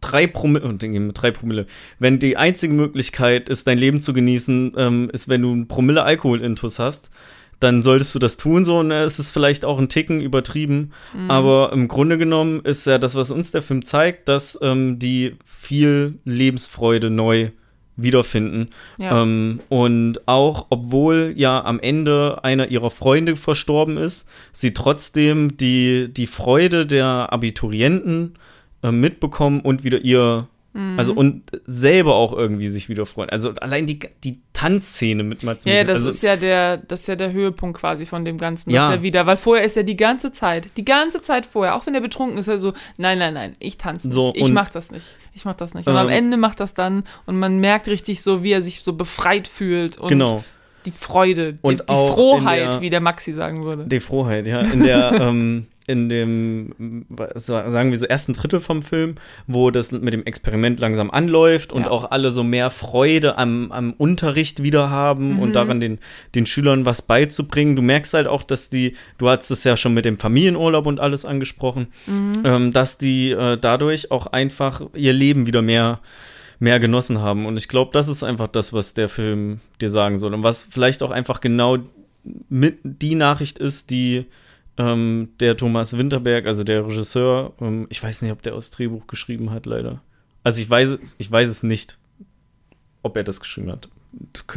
drei Promille, und mit drei Promille, wenn die einzige Möglichkeit ist, dein Leben zu genießen, ähm, ist, wenn du ein Promille Alkoholintus hast, dann solltest du das tun, so, und es ist vielleicht auch ein Ticken übertrieben, mhm. aber im Grunde genommen ist ja das, was uns der Film zeigt, dass ähm, die viel Lebensfreude neu wiederfinden. Ja. Ähm, und auch, obwohl ja am Ende einer ihrer Freunde verstorben ist, sie trotzdem die, die Freude der Abiturienten äh, mitbekommen und wieder ihr Mhm. Also und selber auch irgendwie sich wieder freuen. Also allein die, die Tanzszene mit Mats Ja, das also, ist ja der, das ist ja der Höhepunkt quasi von dem Ganzen. Ja. ja wieder, weil vorher ist er die ganze Zeit, die ganze Zeit vorher, auch wenn er betrunken ist, er so, nein, nein, nein, ich tanze nicht. So, ich mach das nicht. Ich mach das nicht. Und ähm, am Ende macht das dann und man merkt richtig so, wie er sich so befreit fühlt und genau. die Freude, und die, die Frohheit, der, wie der Maxi sagen würde. Die Frohheit, ja. In der, ähm, in dem, sagen wir so, ersten Drittel vom Film, wo das mit dem Experiment langsam anläuft und ja. auch alle so mehr Freude am, am Unterricht wieder haben mhm. und daran den, den Schülern was beizubringen. Du merkst halt auch, dass die, du hast es ja schon mit dem Familienurlaub und alles angesprochen, mhm. ähm, dass die äh, dadurch auch einfach ihr Leben wieder mehr mehr genossen haben. Und ich glaube, das ist einfach das, was der Film dir sagen soll. Und was vielleicht auch einfach genau mit die Nachricht ist, die ähm, der Thomas Winterberg, also der Regisseur, ähm, ich weiß nicht, ob der aus Drehbuch geschrieben hat, leider. Also ich weiß, ich weiß es nicht, ob er das geschrieben hat.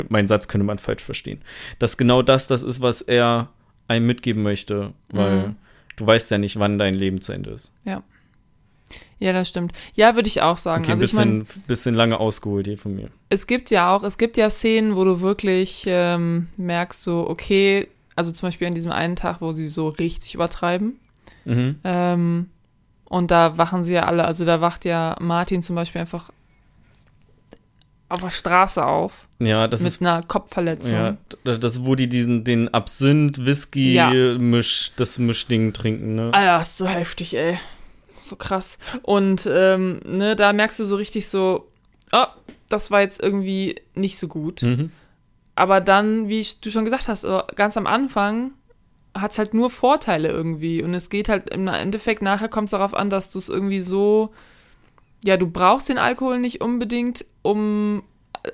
Mein Satz könnte man falsch verstehen. Dass genau das das ist, was er einem mitgeben möchte, weil mhm. du weißt ja nicht, wann dein Leben zu Ende ist. Ja. Ja, das stimmt. Ja, würde ich auch sagen. Okay, ein also bisschen, ich mein, bisschen lange ausgeholt hier von mir. Es gibt ja auch, es gibt ja Szenen, wo du wirklich ähm, merkst, so, okay, also zum Beispiel an diesem einen Tag, wo sie so richtig übertreiben. Mhm. Ähm, und da wachen sie ja alle, also da wacht ja Martin zum Beispiel einfach auf der Straße auf. Ja, das mit ist, einer Kopfverletzung. Ja, das, wo die diesen, den Absinth, Whisky, ja. Das Mischding trinken, ne? Alter, ist so heftig, ey. So krass. Und, ähm, ne, da merkst du so richtig so, oh, das war jetzt irgendwie nicht so gut. Mhm. Aber dann, wie du schon gesagt hast, äh, ganz am Anfang hat es halt nur Vorteile irgendwie. Und es geht halt im Endeffekt, nachher kommt es darauf an, dass du es irgendwie so, ja, du brauchst den Alkohol nicht unbedingt, um,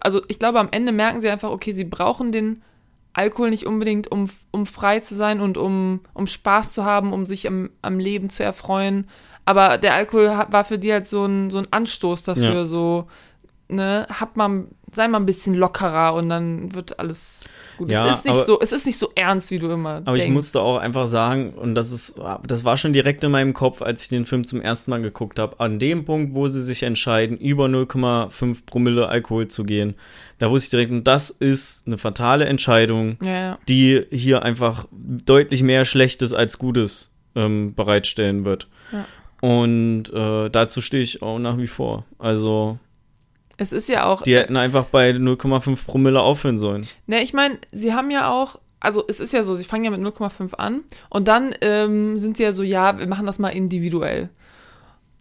also ich glaube, am Ende merken sie einfach, okay, sie brauchen den Alkohol nicht unbedingt, um, um frei zu sein und um, um Spaß zu haben, um sich am, am Leben zu erfreuen. Aber der Alkohol war für die halt so ein, so ein Anstoß dafür, ja. so, ne, hat man, sei mal ein bisschen lockerer und dann wird alles gut. Ja, es ist nicht aber, so, es ist nicht so ernst, wie du immer Aber denkst. ich musste auch einfach sagen, und das ist, das war schon direkt in meinem Kopf, als ich den Film zum ersten Mal geguckt habe, an dem Punkt, wo sie sich entscheiden, über 0,5 Promille Alkohol zu gehen, da wusste ich direkt, und das ist eine fatale Entscheidung, ja. die hier einfach deutlich mehr Schlechtes als Gutes ähm, bereitstellen wird. Ja. Und äh, dazu stehe ich auch nach wie vor. Also es ist ja auch. Die hätten einfach bei 0,5 Promille aufhören sollen. Ne, ich meine, sie haben ja auch. Also es ist ja so, sie fangen ja mit 0,5 an und dann ähm, sind sie ja so, ja, wir machen das mal individuell.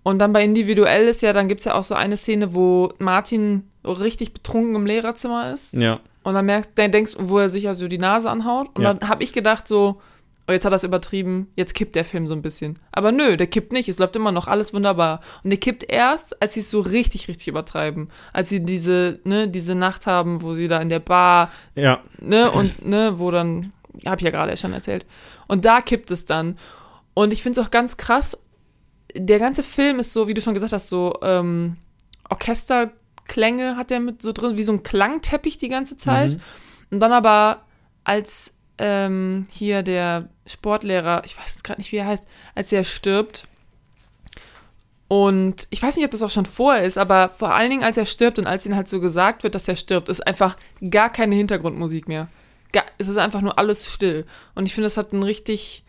Und dann bei individuell ist ja, dann gibt es ja auch so eine Szene, wo Martin richtig betrunken im Lehrerzimmer ist. Ja. Und dann merkst, dann denkst, wo er sich also die Nase anhaut. Und ja. dann habe ich gedacht so, oh, jetzt hat er es übertrieben, jetzt kippt der Film so ein bisschen. Aber nö, der kippt nicht, es läuft immer noch alles wunderbar. Und der kippt erst, als sie es so richtig, richtig übertreiben. Als sie diese, ne, diese Nacht haben, wo sie da in der Bar, ja. ne, und, ne, wo dann, hab ich ja gerade schon erzählt. Und da kippt es dann. Und ich finde es auch ganz krass, der ganze Film ist so, wie du schon gesagt hast, so, ähm, Orchesterklänge hat der mit so drin, wie so ein Klangteppich die ganze Zeit. Mhm. Und dann aber als ähm, hier der Sportlehrer, ich weiß gerade nicht, wie er heißt, als er stirbt. Und ich weiß nicht, ob das auch schon vorher ist, aber vor allen Dingen, als er stirbt und als ihm halt so gesagt wird, dass er stirbt, ist einfach gar keine Hintergrundmusik mehr. Gar, es ist einfach nur alles still. Und ich finde, das hat einen richtig,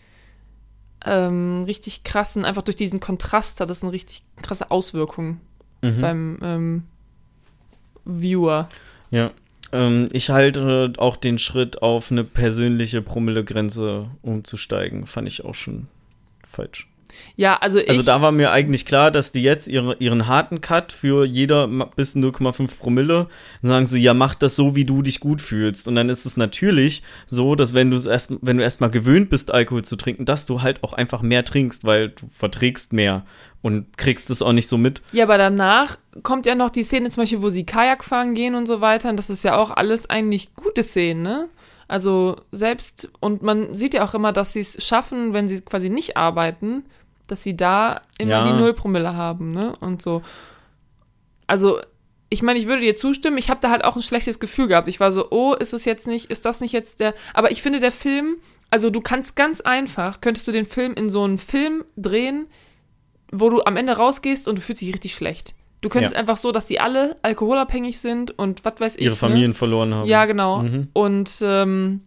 ähm, richtig krassen, einfach durch diesen Kontrast hat das eine richtig krasse Auswirkung Mhm. beim ähm, Viewer. Ja. Ähm, ich halte auch den Schritt auf eine persönliche Promillegrenze umzusteigen. Fand ich auch schon falsch. Ja, also ich. Also da war mir eigentlich klar, dass die jetzt ihre, ihren harten Cut für jeder bis 0,5 Promille sagen so, ja, mach das so, wie du dich gut fühlst. Und dann ist es natürlich so, dass wenn du es erst, wenn du erstmal gewöhnt bist, Alkohol zu trinken, dass du halt auch einfach mehr trinkst, weil du verträgst mehr und kriegst es auch nicht so mit. Ja, aber danach kommt ja noch die Szene zum Beispiel, wo sie Kajak fahren gehen und so weiter. Und das ist ja auch alles eigentlich gute Szenen, ne? Also selbst, und man sieht ja auch immer, dass sie es schaffen, wenn sie quasi nicht arbeiten, dass sie da immer Ja. die Nullpromille haben, ne? Und so. Also, ich meine, ich würde dir zustimmen, ich habe da halt auch ein schlechtes Gefühl gehabt. Ich war so, oh, ist es jetzt nicht, ist das nicht jetzt der. Aber ich finde, der Film, also du kannst ganz einfach, könntest du den Film in so einen Film drehen, wo du am Ende rausgehst und du fühlst dich richtig schlecht. Du könntest Ja. einfach so, dass die alle alkoholabhängig sind und was weiß ich. Ihre Familien verloren Ne? haben. Ja, genau. Mhm. Und ähm,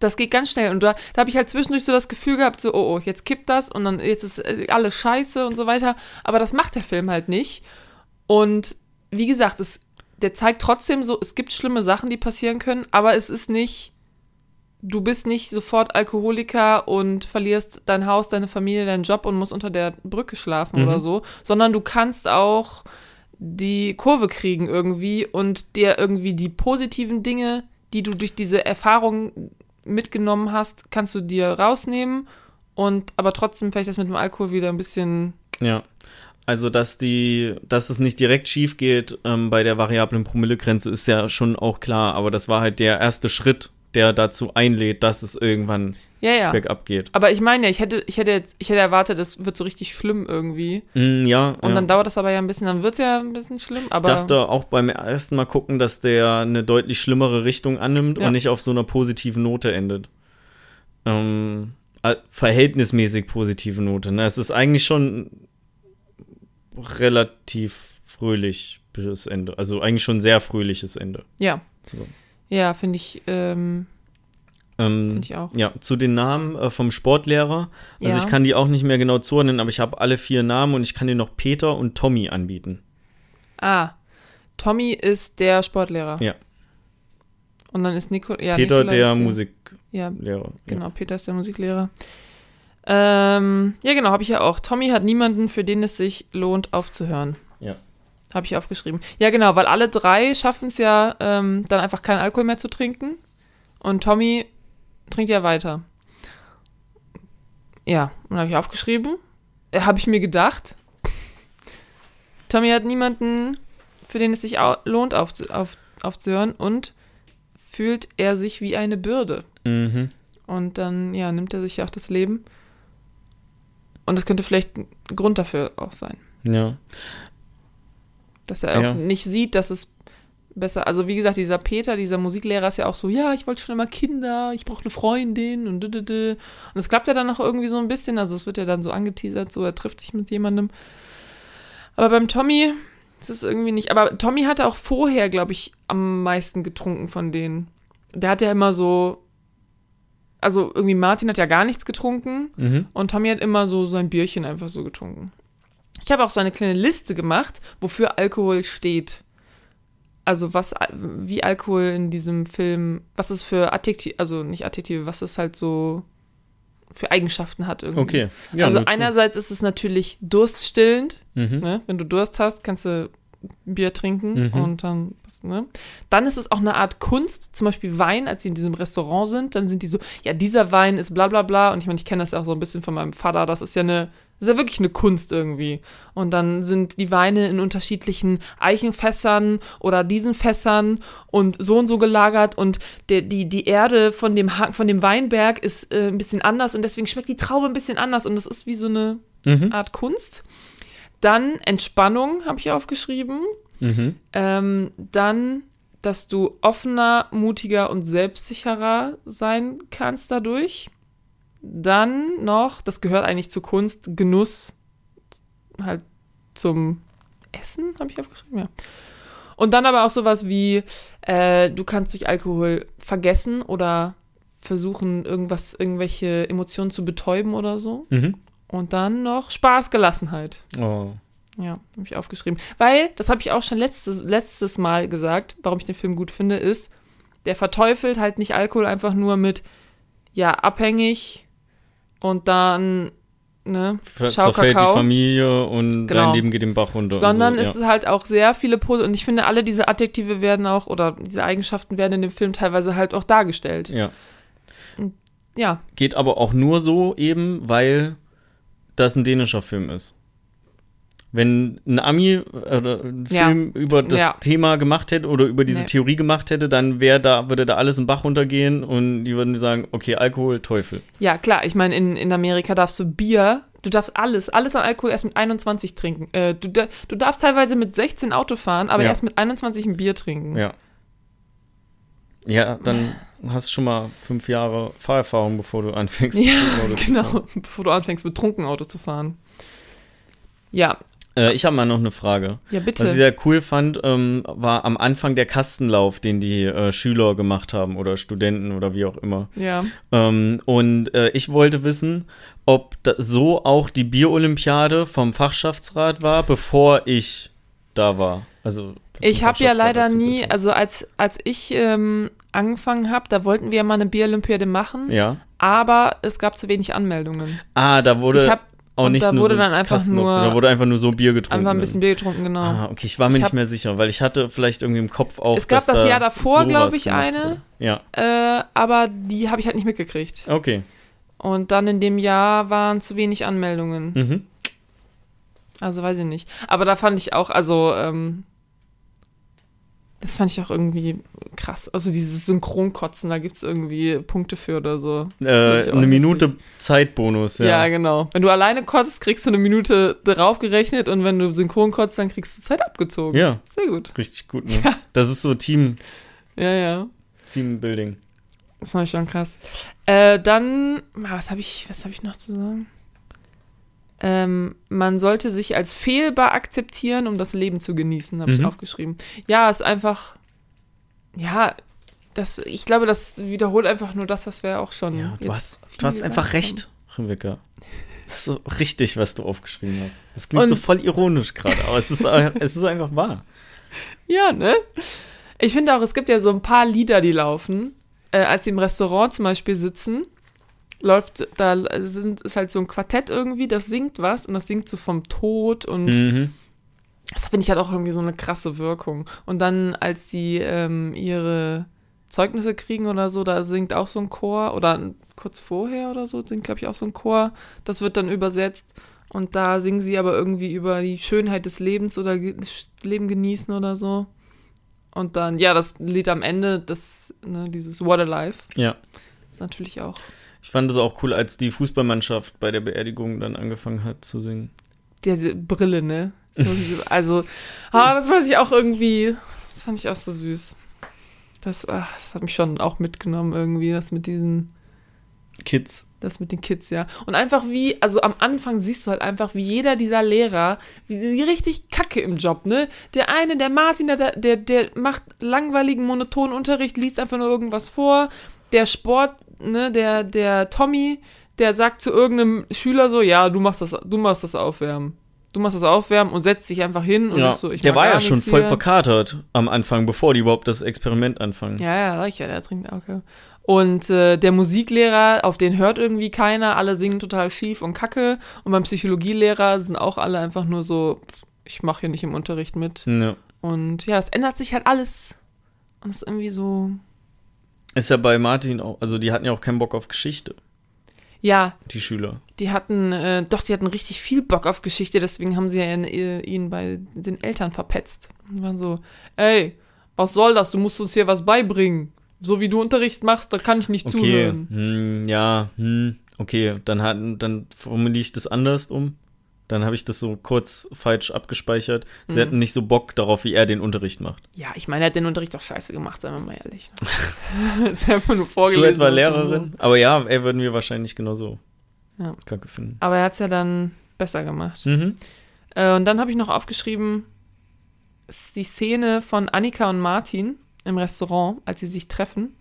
das geht ganz schnell. Und da, da habe ich halt zwischendurch so das Gefühl gehabt, so, oh, oh, jetzt kippt das und dann jetzt ist äh, alles scheiße und so weiter. Aber das macht der Film halt nicht. Und wie gesagt, es, der zeigt trotzdem so, es gibt schlimme Sachen, die passieren können, aber es ist nicht, du bist nicht sofort Alkoholiker und verlierst dein Haus, deine Familie, deinen Job und musst unter der Brücke schlafen Mhm. oder so, sondern du kannst auch die Kurve kriegen irgendwie und dir irgendwie die positiven Dinge, die du durch diese Erfahrung mitgenommen hast, kannst du dir rausnehmen und aber trotzdem vielleicht das mit dem Alkohol wieder ein bisschen Ja. Also, dass die, dass es nicht direkt schief geht ähm, bei der variablen Promillegrenze, ist ja schon auch klar. Aber das war halt der erste Schritt, der dazu einlädt, dass es irgendwann ja ja. bergab geht. Aber ich meine, ja, ich hätte ich hätte jetzt ich hätte erwartet, es wird so richtig schlimm irgendwie Mm, ja. und ja. dann dauert das aber ja ein bisschen, dann wird es ja ein bisschen schlimm, ich dachte auch beim ersten Mal gucken, dass der eine deutlich schlimmere Richtung annimmt Ja. und nicht auf so einer positiven Note endet. Ähm, äh, verhältnismäßig positive Note. Ne? Es ist eigentlich schon relativ fröhlich bis Ende. Also eigentlich schon ein sehr fröhliches Ende. ja. So. Ja, finde ich ähm, Ähm, finde ich auch. Ja, zu den Namen äh, vom Sportlehrer. Also Ja. ich kann die auch nicht mehr genau zuordnen, aber ich habe alle vier Namen und ich kann dir noch Peter und Tommy anbieten. Ah, Tommy ist der Sportlehrer. Ja. Und dann ist Nico, ja, Peter Nikolai der ist Musiklehrer. Ja, Ja. genau, Peter ist der Musiklehrer. Ähm, ja, genau, habe ich ja auch. Tommy hat niemanden, für den es sich lohnt, aufzuhören. Ja. Habe ich aufgeschrieben. Ja, genau, weil alle drei schaffen es ja, ähm, dann einfach keinen Alkohol mehr zu trinken. Und Tommy trinkt ja weiter. Ja, und habe ich aufgeschrieben. Äh, habe ich mir gedacht. Tommy hat niemanden, für den es sich au lohnt, aufzu auf aufzuhören. Und fühlt er sich wie eine Bürde. Mhm. Und dann, ja, nimmt er sich ja auch das Leben. Und das könnte vielleicht ein Grund dafür auch sein. Ja. Dass er auch Ja. nicht sieht, dass es besser, also wie gesagt, dieser Peter, dieser Musiklehrer ist ja auch so, ja, ich wollte schon immer Kinder, ich brauche eine Freundin und. Und es klappt ja dann auch irgendwie so ein bisschen, also es wird ja dann so angeteasert, so er trifft sich mit jemandem. Aber beim Tommy ist es irgendwie nicht, aber Tommy hatte auch vorher, glaube ich, am meisten getrunken von denen. Der hat ja immer so, also irgendwie Martin hat ja gar nichts getrunken Mhm. und Tommy hat immer so sein Bierchen einfach so getrunken. Ich habe auch so eine kleine Liste gemacht, wofür Alkohol steht. Also was, wie Alkohol in diesem Film, was es für Adjektive, also nicht Adjektive, was es halt so für Eigenschaften hat irgendwie. Okay. Ja, also einerseits ist es natürlich durststillend, Mhm. ne? wenn du Durst hast, kannst du Bier trinken Mhm. und dann, ne? Dann ist es auch eine Art Kunst, zum Beispiel Wein, als sie in diesem Restaurant sind, dann sind die so, ja, dieser Wein ist bla bla bla und ich meine, ich kenne das ja auch so ein bisschen von meinem Vater, das ist ja eine, das ist ja wirklich eine Kunst irgendwie. Und dann sind die Weine in unterschiedlichen Eichenfässern oder diesen Fässern und so und so gelagert und der, die, die Erde von dem, Ha- von dem Weinberg ist äh, ein bisschen anders und deswegen schmeckt die Traube ein bisschen anders und das ist wie so eine Mhm. Art Kunst. Dann Entspannung habe ich aufgeschrieben. Mhm. Ähm, dann, dass du offener, mutiger und selbstsicherer sein kannst dadurch. Dann noch, das gehört eigentlich zu Kunst, Genuss halt zum Essen, habe ich aufgeschrieben, ja. Und dann aber auch sowas wie, äh, du kannst durch Alkohol vergessen oder versuchen, irgendwas, irgendwelche Emotionen zu betäuben oder so. Mhm. Und dann noch Spaß, Gelassenheit. Oh. Ja, habe ich aufgeschrieben. Weil, das habe ich auch schon letztes, letztes Mal gesagt, warum ich den Film gut finde, ist, der verteufelt halt nicht Alkohol einfach nur mit, ja, abhängig und dann, ne, Ver- Schau Zerfällt die Kakao. Familie und Genau. dein Leben geht den Bach runter. sondern es so, ist halt auch sehr viele Pose und ich finde, alle diese Adjektive werden auch, oder diese Eigenschaften werden in dem Film teilweise halt auch dargestellt. ja. ja. Ja, Geht aber auch nur so eben, weil das ein dänischer Film ist. Wenn ein Ami oder ein Ja. Film über das Ja. Thema gemacht hätte oder über diese Nee. Theorie gemacht hätte, dann wäre da, würde da alles im Bach runtergehen und die würden sagen, okay, Alkohol, Teufel. ja, klar, ich meine, in, in Amerika darfst du Bier, du darfst alles, alles an Alkohol erst mit 21 trinken. Äh, du, du darfst teilweise mit 16 Auto fahren, aber Ja. erst mit 21 ein Bier trinken. Ja. Ja, dann hast du schon mal fünf Jahre Fahrerfahrung, bevor du anfängst. Ja, Auto zu genau, fahren. bevor du anfängst, betrunken Auto zu fahren. Ja, Äh, ich habe mal noch eine Frage. ja, bitte. Was ich sehr cool fand, ähm, war am Anfang der Kastenlauf, den die äh, Schüler gemacht haben oder Studenten oder wie auch immer. ja. Ähm, und äh, ich wollte wissen, ob so auch die Bierolympiade vom Fachschaftsrat war, bevor ich da war. Also Ich habe ja leider nie, also als, als ich ähm, angefangen habe, da wollten wir ja mal eine Bierolympiade machen, Ja. aber es gab zu wenig Anmeldungen. Ah, da wurde ich habe auch und nicht da nur wurde so dann einfach Kastenlauf, nur- Da wurde einfach nur so Bier getrunken. einfach ein bisschen Bier getrunken, genau. Ah, okay, ich war mir Ich nicht hab- mehr sicher, weil ich hatte vielleicht irgendwie im Kopf auch. Es gab das da Jahr davor, sowas glaub ich, eine. wurde. Ja, Äh, aber die habe ich halt nicht mitgekriegt. okay. Und dann in dem Jahr waren zu wenig Anmeldungen. Mhm. Also weiß ich nicht. Aber da fand ich auch, also, ähm, das fand ich auch irgendwie krass. Also dieses Synchronkotzen, da gibt es irgendwie Punkte für oder so. Äh, eine Minute heftig. Zeitbonus, ja. Ja. genau. Wenn du alleine kotzt, kriegst du eine Minute draufgerechnet und wenn du synchron kotzt, dann kriegst du Zeit abgezogen. Ja, Sehr gut. richtig gut. Ne? Das ist so Team, Ja, ja. Teambuilding. Das fand ich schon krass. Äh, dann, ah, was habe ich, was habe ich noch zu sagen? Ähm, man sollte sich als fehlbar akzeptieren, um das Leben zu genießen, habe ich Mhm. aufgeschrieben. Ja, ist einfach, ja, das, ich glaube, das wiederholt einfach nur das, was wir auch schon. Ja, du hast, du hast einfach haben. recht, Rebecca. Das ist so richtig, was du aufgeschrieben hast. Das klingt Und- so voll ironisch gerade, aber es ist, es ist einfach wahr. Ja, ne? Ich finde auch, es gibt ja so ein paar Lieder, die laufen. Äh, als sie im Restaurant zum Beispiel sitzen, läuft, da sind, ist halt so ein Quartett irgendwie, das singt was und das singt so vom Tod und Mhm. das finde ich halt auch irgendwie so eine krasse Wirkung. Und dann, als die ähm, ihre Zeugnisse kriegen oder so, da singt auch so ein Chor oder kurz vorher oder so, singt, glaube ich, auch so ein Chor. Das wird dann übersetzt. Und da singen sie aber irgendwie über die Schönheit des Lebens oder Leben genießen oder so. Und dann, ja, das Lied am Ende, das, ne, dieses What a Life, Ja. ist natürlich auch Ich fand es auch cool, als die Fußballmannschaft bei der Beerdigung dann angefangen hat zu singen. diese Brille, ne? Also, ah, das weiß ich auch irgendwie, das fand ich auch so süß. Das, ah, das hat mich schon auch mitgenommen irgendwie, das mit diesen, Kids. das mit den Kids, ja. Und einfach wie, also am Anfang siehst du halt einfach, wie jeder dieser Lehrer, wie richtig kacke im Job, ne? Der eine, der Martin, der, der, der macht langweiligen, monotonen Unterricht, liest einfach nur irgendwas vor. Der Sport, ne, der, der Tommy, der sagt zu irgendeinem Schüler so, ja, du machst das, du machst das Aufwärmen. Du machst das Aufwärmen und setzt dich einfach hin und Ja, so, ich der war ja schon nichts voll hier. verkatert am Anfang, bevor die überhaupt das Experiment anfangen. Ja, ja, sag ich ja, der trinkt Alkohol. Und äh, der Musiklehrer, auf den hört irgendwie keiner, alle singen total schief und kacke. Und beim Psychologielehrer sind auch alle einfach nur so, ich mache hier nicht im Unterricht mit. Ja. Und ja, das ändert sich halt alles. Und ist irgendwie so, Ist ja bei Martin auch, also die hatten ja auch keinen Bock auf Geschichte, ja, die Schüler. die hatten, äh, doch, die hatten richtig viel Bock auf Geschichte, deswegen haben sie ja ihn, äh, ihn bei den Eltern verpetzt. Und waren so, ey, was soll das? Du musst uns hier was beibringen. So wie du Unterricht machst, da kann ich nicht Okay, zuhören. hm, ja, hm, okay, dann, hat, dann formuliere ich das anders um. Dann habe ich das so kurz falsch abgespeichert. Sie Mhm. hatten nicht so Bock darauf, wie er den Unterricht macht. Ja, ich meine, er hat den Unterricht doch scheiße gemacht, seien wir mal ehrlich. Ne? ist einfach nur So vorgelesen. etwa was Lehrerin. Aber ja, er würden wir wahrscheinlich genauso Ja. kacke finden. Aber er hat es ja dann besser gemacht. Mhm. Äh, und dann habe ich noch aufgeschrieben, die Szene von Annika und Martin im Restaurant, als sie sich treffen.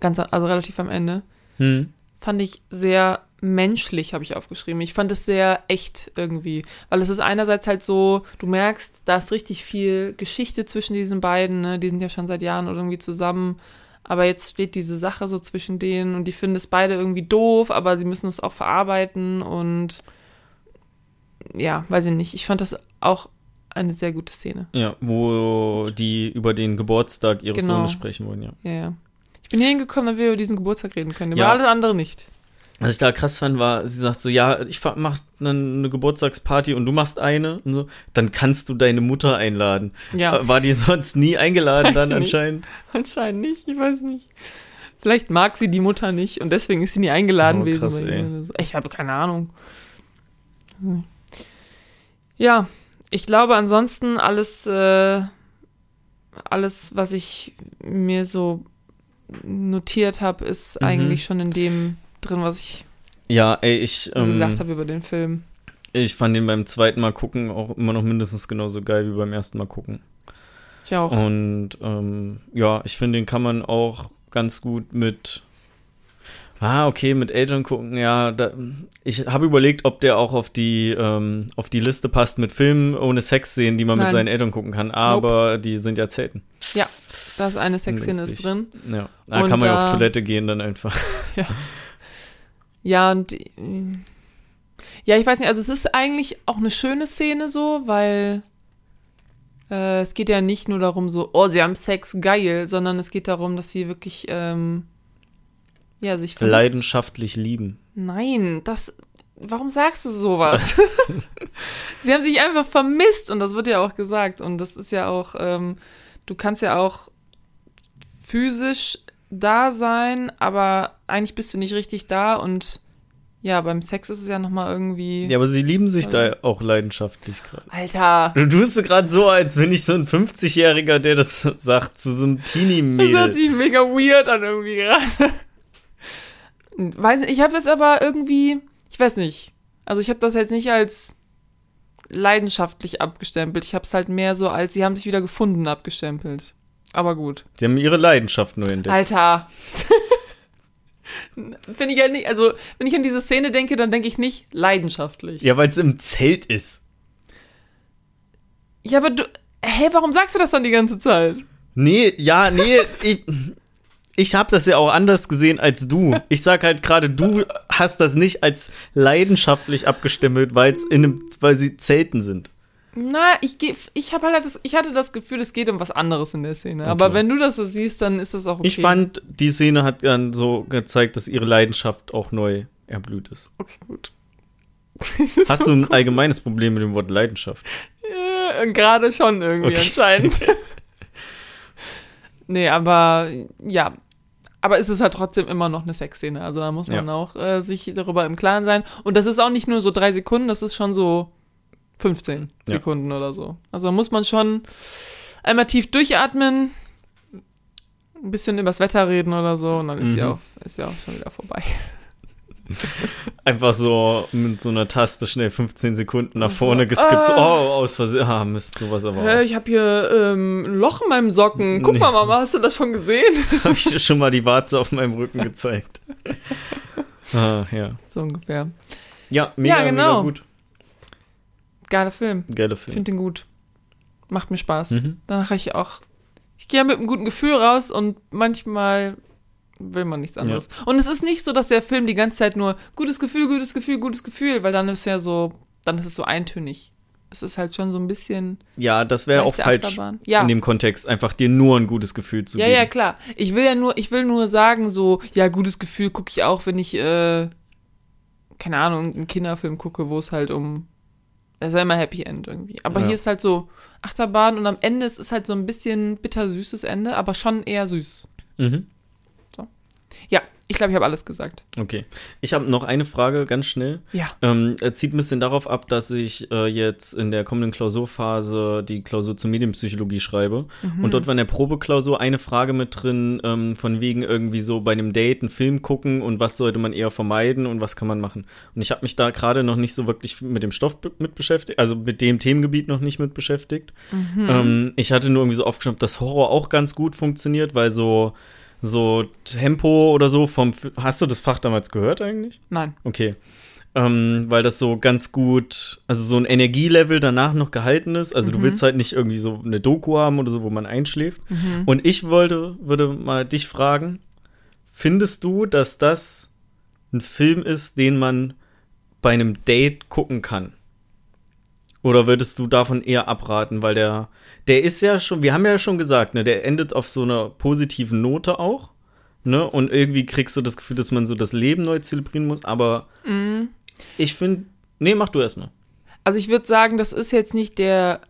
Ganz, also relativ am Ende. Hm. Fand ich sehr menschlich, habe ich aufgeschrieben. Ich fand es sehr echt irgendwie. Weil es ist einerseits halt so, du merkst, da ist richtig viel Geschichte zwischen diesen beiden. Ne? Die sind ja schon seit Jahren irgendwie zusammen. Aber jetzt steht diese Sache so zwischen denen und die finden es beide irgendwie doof, aber sie müssen es auch verarbeiten und ja, weiß ich nicht. Ich fand das auch eine sehr gute Szene. Ja, wo die über den Geburtstag ihres Genau. Sohnes sprechen wollen, ja. Ja, ja. Ich bin hier hingekommen, damit wir über diesen Geburtstag reden können. Über Ja. alles andere nicht. Was ich da krass fand, war, sie sagt so, ja, ich mach eine, eine Geburtstagsparty und du machst eine und so, dann kannst du deine Mutter einladen. Ja. Äh, War die sonst nie eingeladen dann ich nicht. anscheinend? Anscheinend nicht, ich weiß nicht. Vielleicht mag sie die Mutter nicht und deswegen ist sie nie eingeladen Oh, gewesen. so. Ich habe keine Ahnung. Hm. Ja, ich glaube ansonsten alles, äh, alles, was ich mir so notiert habe, ist Mhm. eigentlich schon in dem drin, was ich Ja, ey, ich, ähm, gesagt habe über den Film. ich fand den beim zweiten Mal gucken auch immer noch mindestens genauso geil wie beim ersten Mal gucken. Ich auch. Und ähm, ja, ich finde, den kann man auch ganz gut mit. Ah, okay, mit Eltern gucken, ja. Da, ich habe überlegt, ob der auch auf die, ähm, auf die Liste passt mit Filmen ohne Sexszenen, die man mit Nein. seinen Eltern gucken kann. Aber die sind ja selten. Ja, da ist eine Sexszene ist drin. Ja. Da Und kann man ja auf Toilette gehen dann einfach. Ja, und äh, ja, ich weiß nicht, also es ist eigentlich auch eine schöne Szene so, weil äh, es geht ja nicht nur darum so, oh, sie haben Sex, geil, sondern es geht darum, dass sie wirklich, ähm, ja, sich vermisst. Leidenschaftlich lieben. Nein, das, warum sagst du sowas? sie haben sich einfach vermisst und das wird ja auch gesagt und das ist ja auch, ähm, du kannst ja auch physisch da sein, aber eigentlich bist du nicht richtig da und ja, beim Sex ist es ja nochmal irgendwie. Ja, aber sie lieben sich Also- da auch leidenschaftlich gerade. Alter. Du tust gerade so, als bin ich so ein 50-Jähriger, der das sagt zu so einem Das hört Teenie-Mädel. sich mega weird an irgendwie gerade. Weiß nicht, ich habe das aber irgendwie, ich weiß nicht. Also ich habe das jetzt nicht als leidenschaftlich abgestempelt. Ich habe es halt mehr so als, sie haben sich wieder gefunden abgestempelt. Aber gut. Sie haben ihre Leidenschaft nur entdeckt. Alter. Finde ich ja nicht, also wenn ich an diese Szene denke, dann denke ich nicht leidenschaftlich. Ja, weil es im Zelt ist. Ja, aber du, hä, warum sagst du das dann die ganze Zeit? Nee, ja, nee, ich, ich habe das ja auch anders gesehen als du. Ich sag halt gerade, du hast das nicht als leidenschaftlich abgestempelt, weil es in einem, weil sie Zelten sind. Na, ich ich habe halt das, ich hatte das Gefühl, es geht um was anderes in der Szene. Aber Okay. wenn du das so siehst, dann ist das auch okay. Ich fand, die Szene hat dann so gezeigt, dass ihre Leidenschaft auch neu erblüht ist. Okay, gut. Hast du ein allgemeines Problem mit dem Wort Leidenschaft? Ja, Gerade schon irgendwie Okay. anscheinend. nee, aber ja. Aber es ist halt trotzdem immer noch eine Sexszene. Also da muss man Ja. auch äh, sich darüber im Klaren sein. Und das ist auch nicht nur so drei Sekunden, das ist schon so 15 Ja. Sekunden oder so. Also muss man schon einmal tief durchatmen, ein bisschen übers Wetter reden oder so und dann ist ja Mhm. auch, ist ja auch schon wieder vorbei. Einfach so mit so einer Taste schnell 15 Sekunden nach So, vorne geskippt. So, ah. oh, aus Versehen. Ah, Mist, sowas aber auch. ich habe hier ähm, ein Loch in meinem Socken. Guck Nee. mal, Mama, hast du das schon gesehen? Habe ich dir schon mal die Warze auf meinem Rücken gezeigt. ah, ja. So ungefähr. Ja, mega, Ja, genau. mega gut. Geiler Film. Geiler Ich Film. finde den gut. Macht mir Spaß. Mhm. Danach ich auch. Ich gehe mit einem guten Gefühl raus und manchmal will man nichts anderes. Und es ist nicht so, dass der Film die ganze Zeit nur gutes Gefühl, gutes Gefühl, gutes Gefühl, weil dann ist ja so, dann ist es so eintönig. Es ist halt schon so ein bisschen. Ja, das wäre auch falsch. Ja. in dem Kontext, einfach dir nur ein gutes Gefühl zu Ja, geben. ja, klar. Ich will ja nur, ich will nur sagen, so, ja, gutes Gefühl gucke ich auch, wenn ich, äh, keine Ahnung, einen Kinderfilm gucke, wo es halt um, das ist ja immer Happy End irgendwie. Aber Ja. hier ist halt so Achterbahn und am Ende ist es halt so ein bisschen bittersüßes Ende, aber schon eher süß. Mhm. Ja, ich glaube, ich habe alles gesagt. Okay. Ich habe noch eine Frage, ganz schnell. Ja. Ähm, er zieht ein bisschen darauf ab, dass ich äh, jetzt in der kommenden Klausurphase die Klausur zur Medienpsychologie schreibe. Mhm. Und dort war in der Probeklausur eine Frage mit drin, ähm, von wegen irgendwie so bei einem Date einen Film gucken und was sollte man eher vermeiden und was kann man machen. Und ich habe mich da gerade noch nicht so wirklich mit dem Stoff mit beschäftigt, also mit dem Themengebiet noch nicht mit beschäftigt. Mhm. Ähm, ich hatte nur irgendwie so aufgeschrieben, dass Horror auch ganz gut funktioniert, weil so so Tempo oder so vom. Hast du das Fach damals gehört eigentlich? Nein. Okay. Ähm, weil das so ganz gut, also so ein Energielevel danach noch gehalten ist. Also du willst halt nicht irgendwie so eine Doku haben oder so, wo man einschläft. Und ich wollte, würde mal dich fragen, findest du, dass das ein Film ist, den man bei einem Date gucken kann? Oder würdest du davon eher abraten, weil der, der ist ja schon, wir haben ja schon gesagt, ne, der endet auf so einer positiven Note auch, ne, und irgendwie kriegst du das Gefühl, dass man so das Leben neu zelebrieren muss, aber ich finde, nee, mach du erstmal. Also ich würde sagen, das ist jetzt nicht der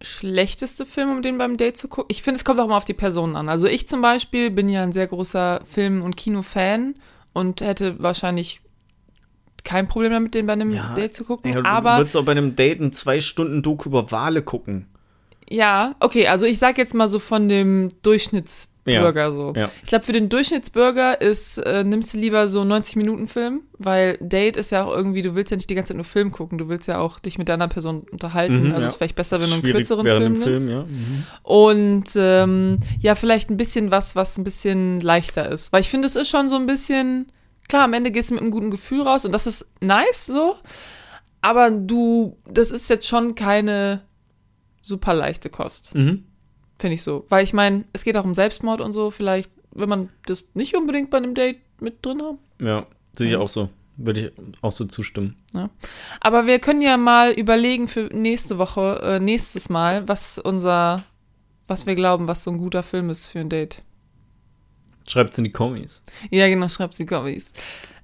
schlechteste Film, um den beim Date zu gucken. Ich finde, es kommt auch mal auf die Person an. Also ich zum Beispiel bin ja ein sehr großer Film- und Kino-Fan und hätte wahrscheinlich kein Problem damit, den bei einem Ja, Date zu gucken. Ja, du aber würdest auch bei einem Date ein zwei Stunden Doku über Wale gucken. ja, okay, also ich sag jetzt mal so von dem Durchschnittsbürger so. Ja. Ich glaube, für den Durchschnittsbürger ist, äh, nimmst du lieber so 90-Minuten-Film, weil Date ist ja auch irgendwie, du willst ja nicht die ganze Zeit nur Film gucken, du willst ja auch dich mit der anderen Person unterhalten. Mhm, also ja. es ist vielleicht besser, wenn du einen kürzeren Film dem Film, nimmst. ja. Mhm. Und ähm, ja, vielleicht ein bisschen was, was ein bisschen leichter ist. Weil ich finde, es ist schon so ein bisschen, klar, am Ende gehst du mit einem guten Gefühl raus und das ist nice so. Aber du, das ist jetzt schon keine super leichte Kost, Mhm. finde ich so. Weil ich meine, es geht auch um Selbstmord und so. Vielleicht, wenn man das nicht unbedingt bei einem Date mit drin haben. Ja, sehe ich auch so. Würde ich auch so zustimmen. Aber wir können ja mal überlegen für nächste Woche, äh, nächstes Mal, was unser, was wir glauben, was so ein guter Film ist für ein Date. Schreibt's in die Kommis. Ja, genau, schreibt sie Kommis.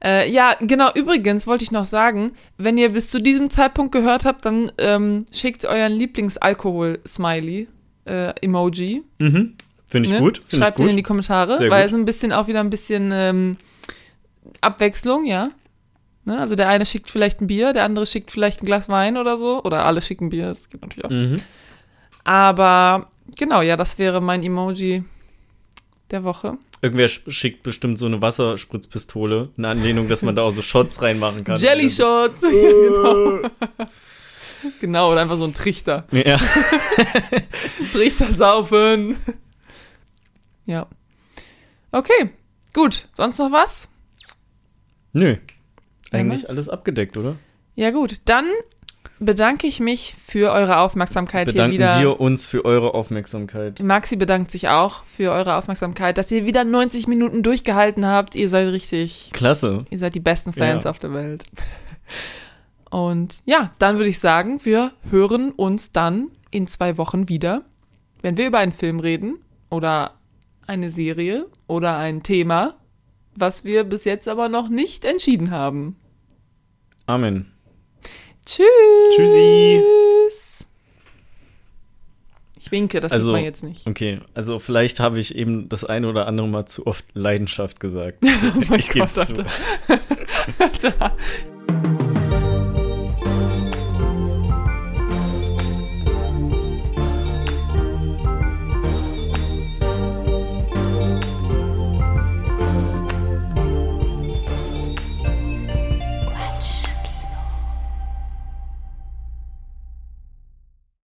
Äh, ja, genau, übrigens wollte ich noch sagen, wenn ihr bis zu diesem Zeitpunkt gehört habt, dann ähm, schickt euren Lieblingsalkohol-Smiley, äh, Emoji. Mhm. Finde ich ne? gut. Finde ich Schreibt ihn gut. in die Kommentare, Sehr weil gut. es ein bisschen auch wieder ein bisschen ähm, Abwechslung, ja. Ne? Also der eine schickt vielleicht ein Bier, der andere schickt vielleicht ein Glas Wein oder so. Oder alle schicken Bier, das geht natürlich auch. Mhm. Aber genau, ja, das wäre mein Emoji der Woche. Irgendwer sch- schickt bestimmt so eine Wasserspritzpistole, eine Anlehnung, dass man da auch so Shots reinmachen kann. Jelly Shots! genau. genau, oder einfach so ein Trichter. Ja. Trichter saufen. ja. Okay, gut. Sonst noch was? Nö. Eigentlich alles abgedeckt, oder? Ja, gut. Dann bedanke ich mich für eure Aufmerksamkeit Bedanken hier wieder. wir uns für eure Aufmerksamkeit. Maxi bedankt sich auch für eure Aufmerksamkeit, dass ihr wieder 90 Minuten durchgehalten habt. Ihr seid richtig, Klasse. ihr seid die besten Fans Ja. auf der Welt. Und ja, dann würde ich sagen, wir hören uns dann in zwei Wochen wieder, wenn wir über einen Film reden oder eine Serie oder ein Thema, was wir bis jetzt aber noch nicht entschieden haben. Amen. Tschüss. Tschüssi. Ich winke, das Also- sieht man jetzt nicht. Okay, also vielleicht habe ich eben das eine oder andere Mal zu oft Leidenschaft gesagt. Oh mein ich gebe es zu.